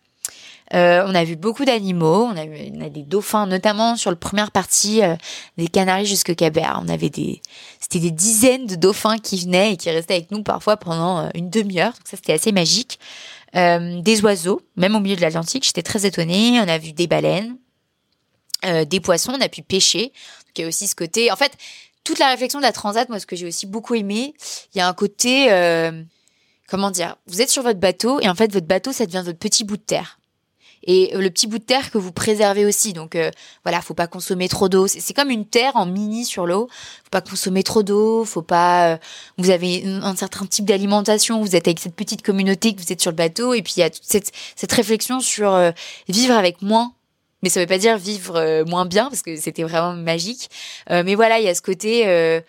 Euh, on a vu beaucoup d'animaux, on a, vu, on a des dauphins, notamment sur la première partie euh, des Canaries jusqu'au Cabert. On avait des, c'était des dizaines de dauphins qui venaient et qui restaient avec nous parfois pendant euh, une demi-heure. Donc ça, c'était assez magique. des oiseaux, même au milieu de l'Atlantique, j'étais très étonnée. On a vu des baleines, des poissons, on a pu pêcher. Donc il y a aussi ce côté. En fait, toute la réflexion de la transat, moi, ce que j'ai aussi beaucoup aimé, il y a un côté, euh, comment dire, vous êtes sur votre bateau et en fait, votre bateau, ça devient votre petit bout de terre. et le petit bout de terre que vous préservez aussi. Donc euh, voilà, faut pas consommer trop d'eau. C'est comme une terre en mini sur l'eau. Faut pas consommer trop d'eau. Faut pas. Euh, vous avez un certain type d'alimentation. Vous êtes avec cette petite communauté que vous êtes sur le bateau et puis il y a toute cette, cette réflexion sur euh, vivre avec moins. Mais ça veut pas dire vivre moins bien parce que c'était vraiment magique. mais voilà, il y a ce côté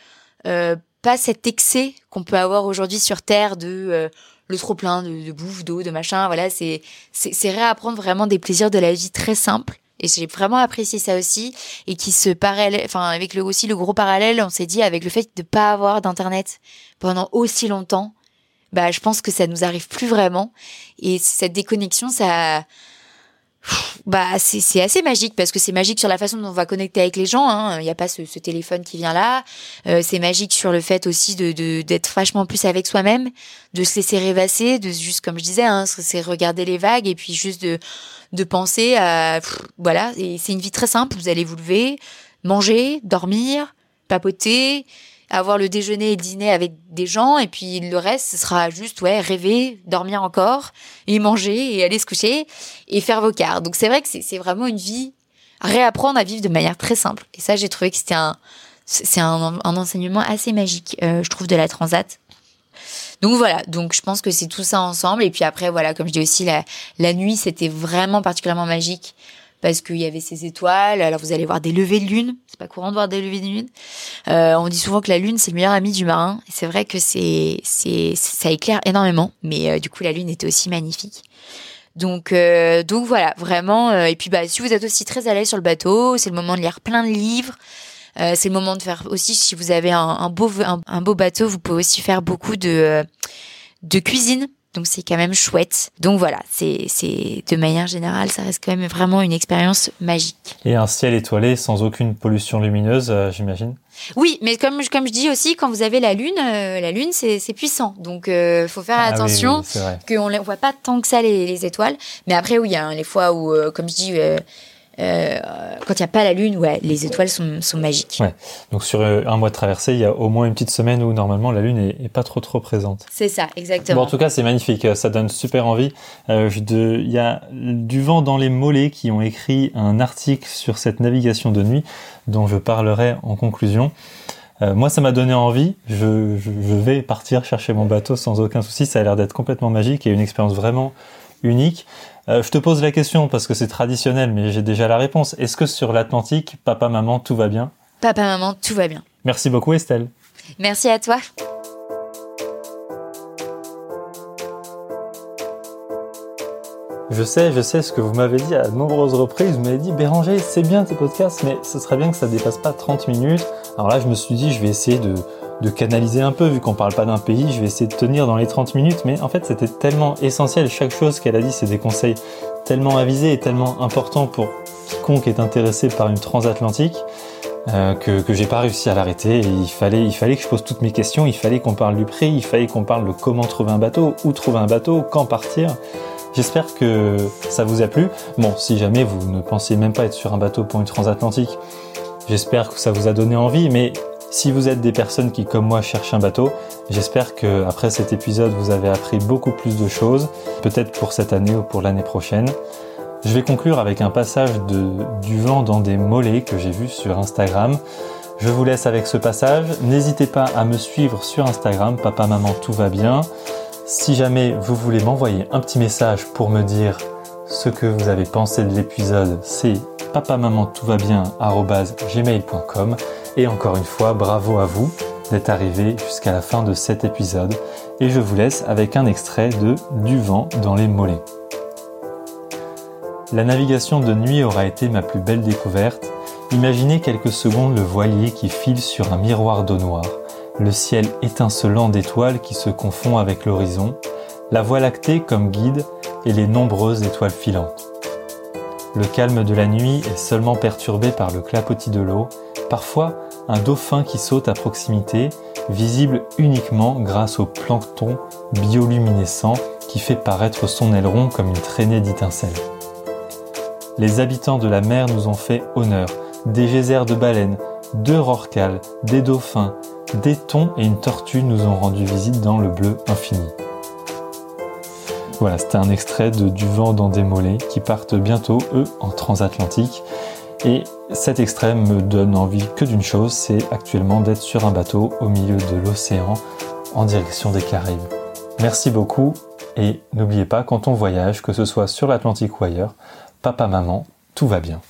pas cet excès qu'on peut avoir aujourd'hui sur Terre de le trop plein de, bouffe, d'eau, de machin. Voilà, c'est c'est réapprendre vraiment des plaisirs de la vie très simples. Et j'ai vraiment apprécié ça aussi et qui se parallèle, enfin avec le aussi le gros parallèle, on s'est dit avec le fait de pas avoir d'internet pendant aussi longtemps, bah je pense que ça nous arrive plus vraiment et cette déconnexion ça bah c'est assez magique parce que c'est magique sur la façon dont on va connecter avec les gens. Hein. Il n'y a pas ce, téléphone qui vient là. Euh, c'est magique sur le fait aussi de d'être vachement plus avec soi-même, de se laisser rêvasser, de juste comme je disais, hein, c'est regarder les vagues et puis juste de de penser à voilà. Et c'est une vie très simple. Vous allez vous lever, manger, dormir, papoter, avoir le déjeuner et dîner avec des gens et puis le reste ce sera juste ouais rêver dormir encore et manger et aller se coucher et faire vos quarts. Donc c'est vrai que c'est vraiment une vie réapprendre à vivre de manière très simple. Et ça j'ai trouvé que c'était un c'est un, enseignement assez magique euh, je trouve de la transat. Donc voilà, donc je pense que c'est tout ça ensemble. Et puis après, voilà, comme je dis aussi, la, la nuit, c'était vraiment particulièrement magique parce qu'il y avait ces étoiles. Alors vous allez voir des levées de lune. C'est pas courant de voir des levées de lune. Euh, on dit souvent que la lune c'est le meilleur ami du marin. C'est vrai que c'est c'est ça éclaire énormément. Mais euh, du coup la lune était aussi magnifique. Donc euh, donc voilà vraiment. et puis bah si vous êtes aussi très à l'aise sur le bateau, c'est le moment de lire plein de livres. c'est le moment de faire aussi si vous avez un, beau un, beau bateau, vous pouvez aussi faire beaucoup de de cuisine donc c'est quand même chouette. Donc voilà, c'est c'est de manière générale, ça reste quand même vraiment une expérience magique. Et un ciel étoilé sans aucune pollution lumineuse, euh, j'imagine. Oui, mais comme comme je dis aussi, quand vous avez la lune, euh, la lune c'est c'est puissant. Donc euh, faut faire ah attention qu'on ne voit pas tant que ça les, les étoiles. Mais après oui, il y a les fois où, comme je dis euh, quand il n'y a pas la lune, ouais, les étoiles sont, sont magiques. Ouais. Donc sur euh, un mois de traversée, il y a au moins une petite semaine où normalement la lune est, pas trop trop présente. C'est ça, exactement. Bon, en tout cas, c'est magnifique, ça donne super envie. Euh, il y a du vent dans les mollets qui ont écrit un article sur cette navigation de nuit dont je parlerai en conclusion. Moi, ça m'a donné envie. Je, je, je, vais partir chercher mon bateau sans aucun souci. Ça a l'air d'être complètement magique et une expérience vraiment unique. Euh, je te pose la question parce que c'est traditionnel, mais j'ai déjà la réponse. Est-ce que sur l'Atlantique, papa, maman, tout va bien? Papa, maman, tout va bien. Merci beaucoup Estelle. Merci à toi. Je sais, je sais ce que vous m'avez dit à de nombreuses reprises. Vous m'avez dit, Béranger, c'est bien tes podcasts, mais ce serait bien que ça dépasse pas 30 minutes. Alors là, je me suis dit, je vais essayer de, de canaliser un peu, vu qu'on parle pas d'un pays, je vais essayer de tenir dans les 30 minutes, mais en fait c'était tellement essentiel, chaque chose qu'elle a dit c'est des conseils tellement avisés et tellement importants pour quiconque est intéressé par une transatlantique, euh, que, j'ai pas réussi à l'arrêter. il fallait, il fallait que je pose toutes mes questions, il fallait qu'on parle du prix, il fallait qu'on parle de comment trouver un bateau, où trouver un bateau, quand partir. J'espère que ça vous a plu. Bon, si jamais vous ne pensiez même pas être sur un bateau pour une transatlantique, j'espère que ça vous a donné envie, mais si vous êtes des personnes qui, comme moi, cherchent un bateau, j'espère que après cet épisode, vous avez appris beaucoup plus de choses, peut-être pour cette année ou pour l'année prochaine. Je vais conclure avec un passage de, du vent dans des mollets que j'ai vu sur Instagram. Je vous laisse avec ce passage. N'hésitez pas à me suivre sur Instagram, papa, maman, tout va bien. Si jamais vous voulez m'envoyer un petit message pour me dire ce que vous avez pensé de l'épisode, c'est papa, maman, tout va bien. Et encore une fois, bravo à vous d'être arrivé jusqu'à la fin de cet épisode. Et je vous laisse avec un extrait de Du vent dans les mollets. La navigation de nuit aura été ma plus belle découverte. Imaginez quelques secondes le voilier qui file sur un miroir d'eau noire, le ciel étincelant d'étoiles qui se confond avec l'horizon, la voie lactée comme guide et les nombreuses étoiles filantes. Le calme de la nuit est seulement perturbé par le clapotis de l'eau Parfois, un dauphin qui saute à proximité, visible uniquement grâce au plancton bioluminescent qui fait paraître son aileron comme une traînée d'étincelles. Les habitants de la mer nous ont fait honneur. Des geysers de baleines, deux rorquals, des dauphins, des thons et une tortue nous ont rendu visite dans le bleu infini. Voilà, c'était un extrait de Du vent dans des mollets qui partent bientôt, eux, en transatlantique. Et cet extrait me donne envie que d'une chose, c'est actuellement d'être sur un bateau au milieu de l'océan en direction des Caraïbes. Merci beaucoup et n'oubliez pas quand on voyage, que ce soit sur l'Atlantique ou ailleurs, papa, maman, tout va bien.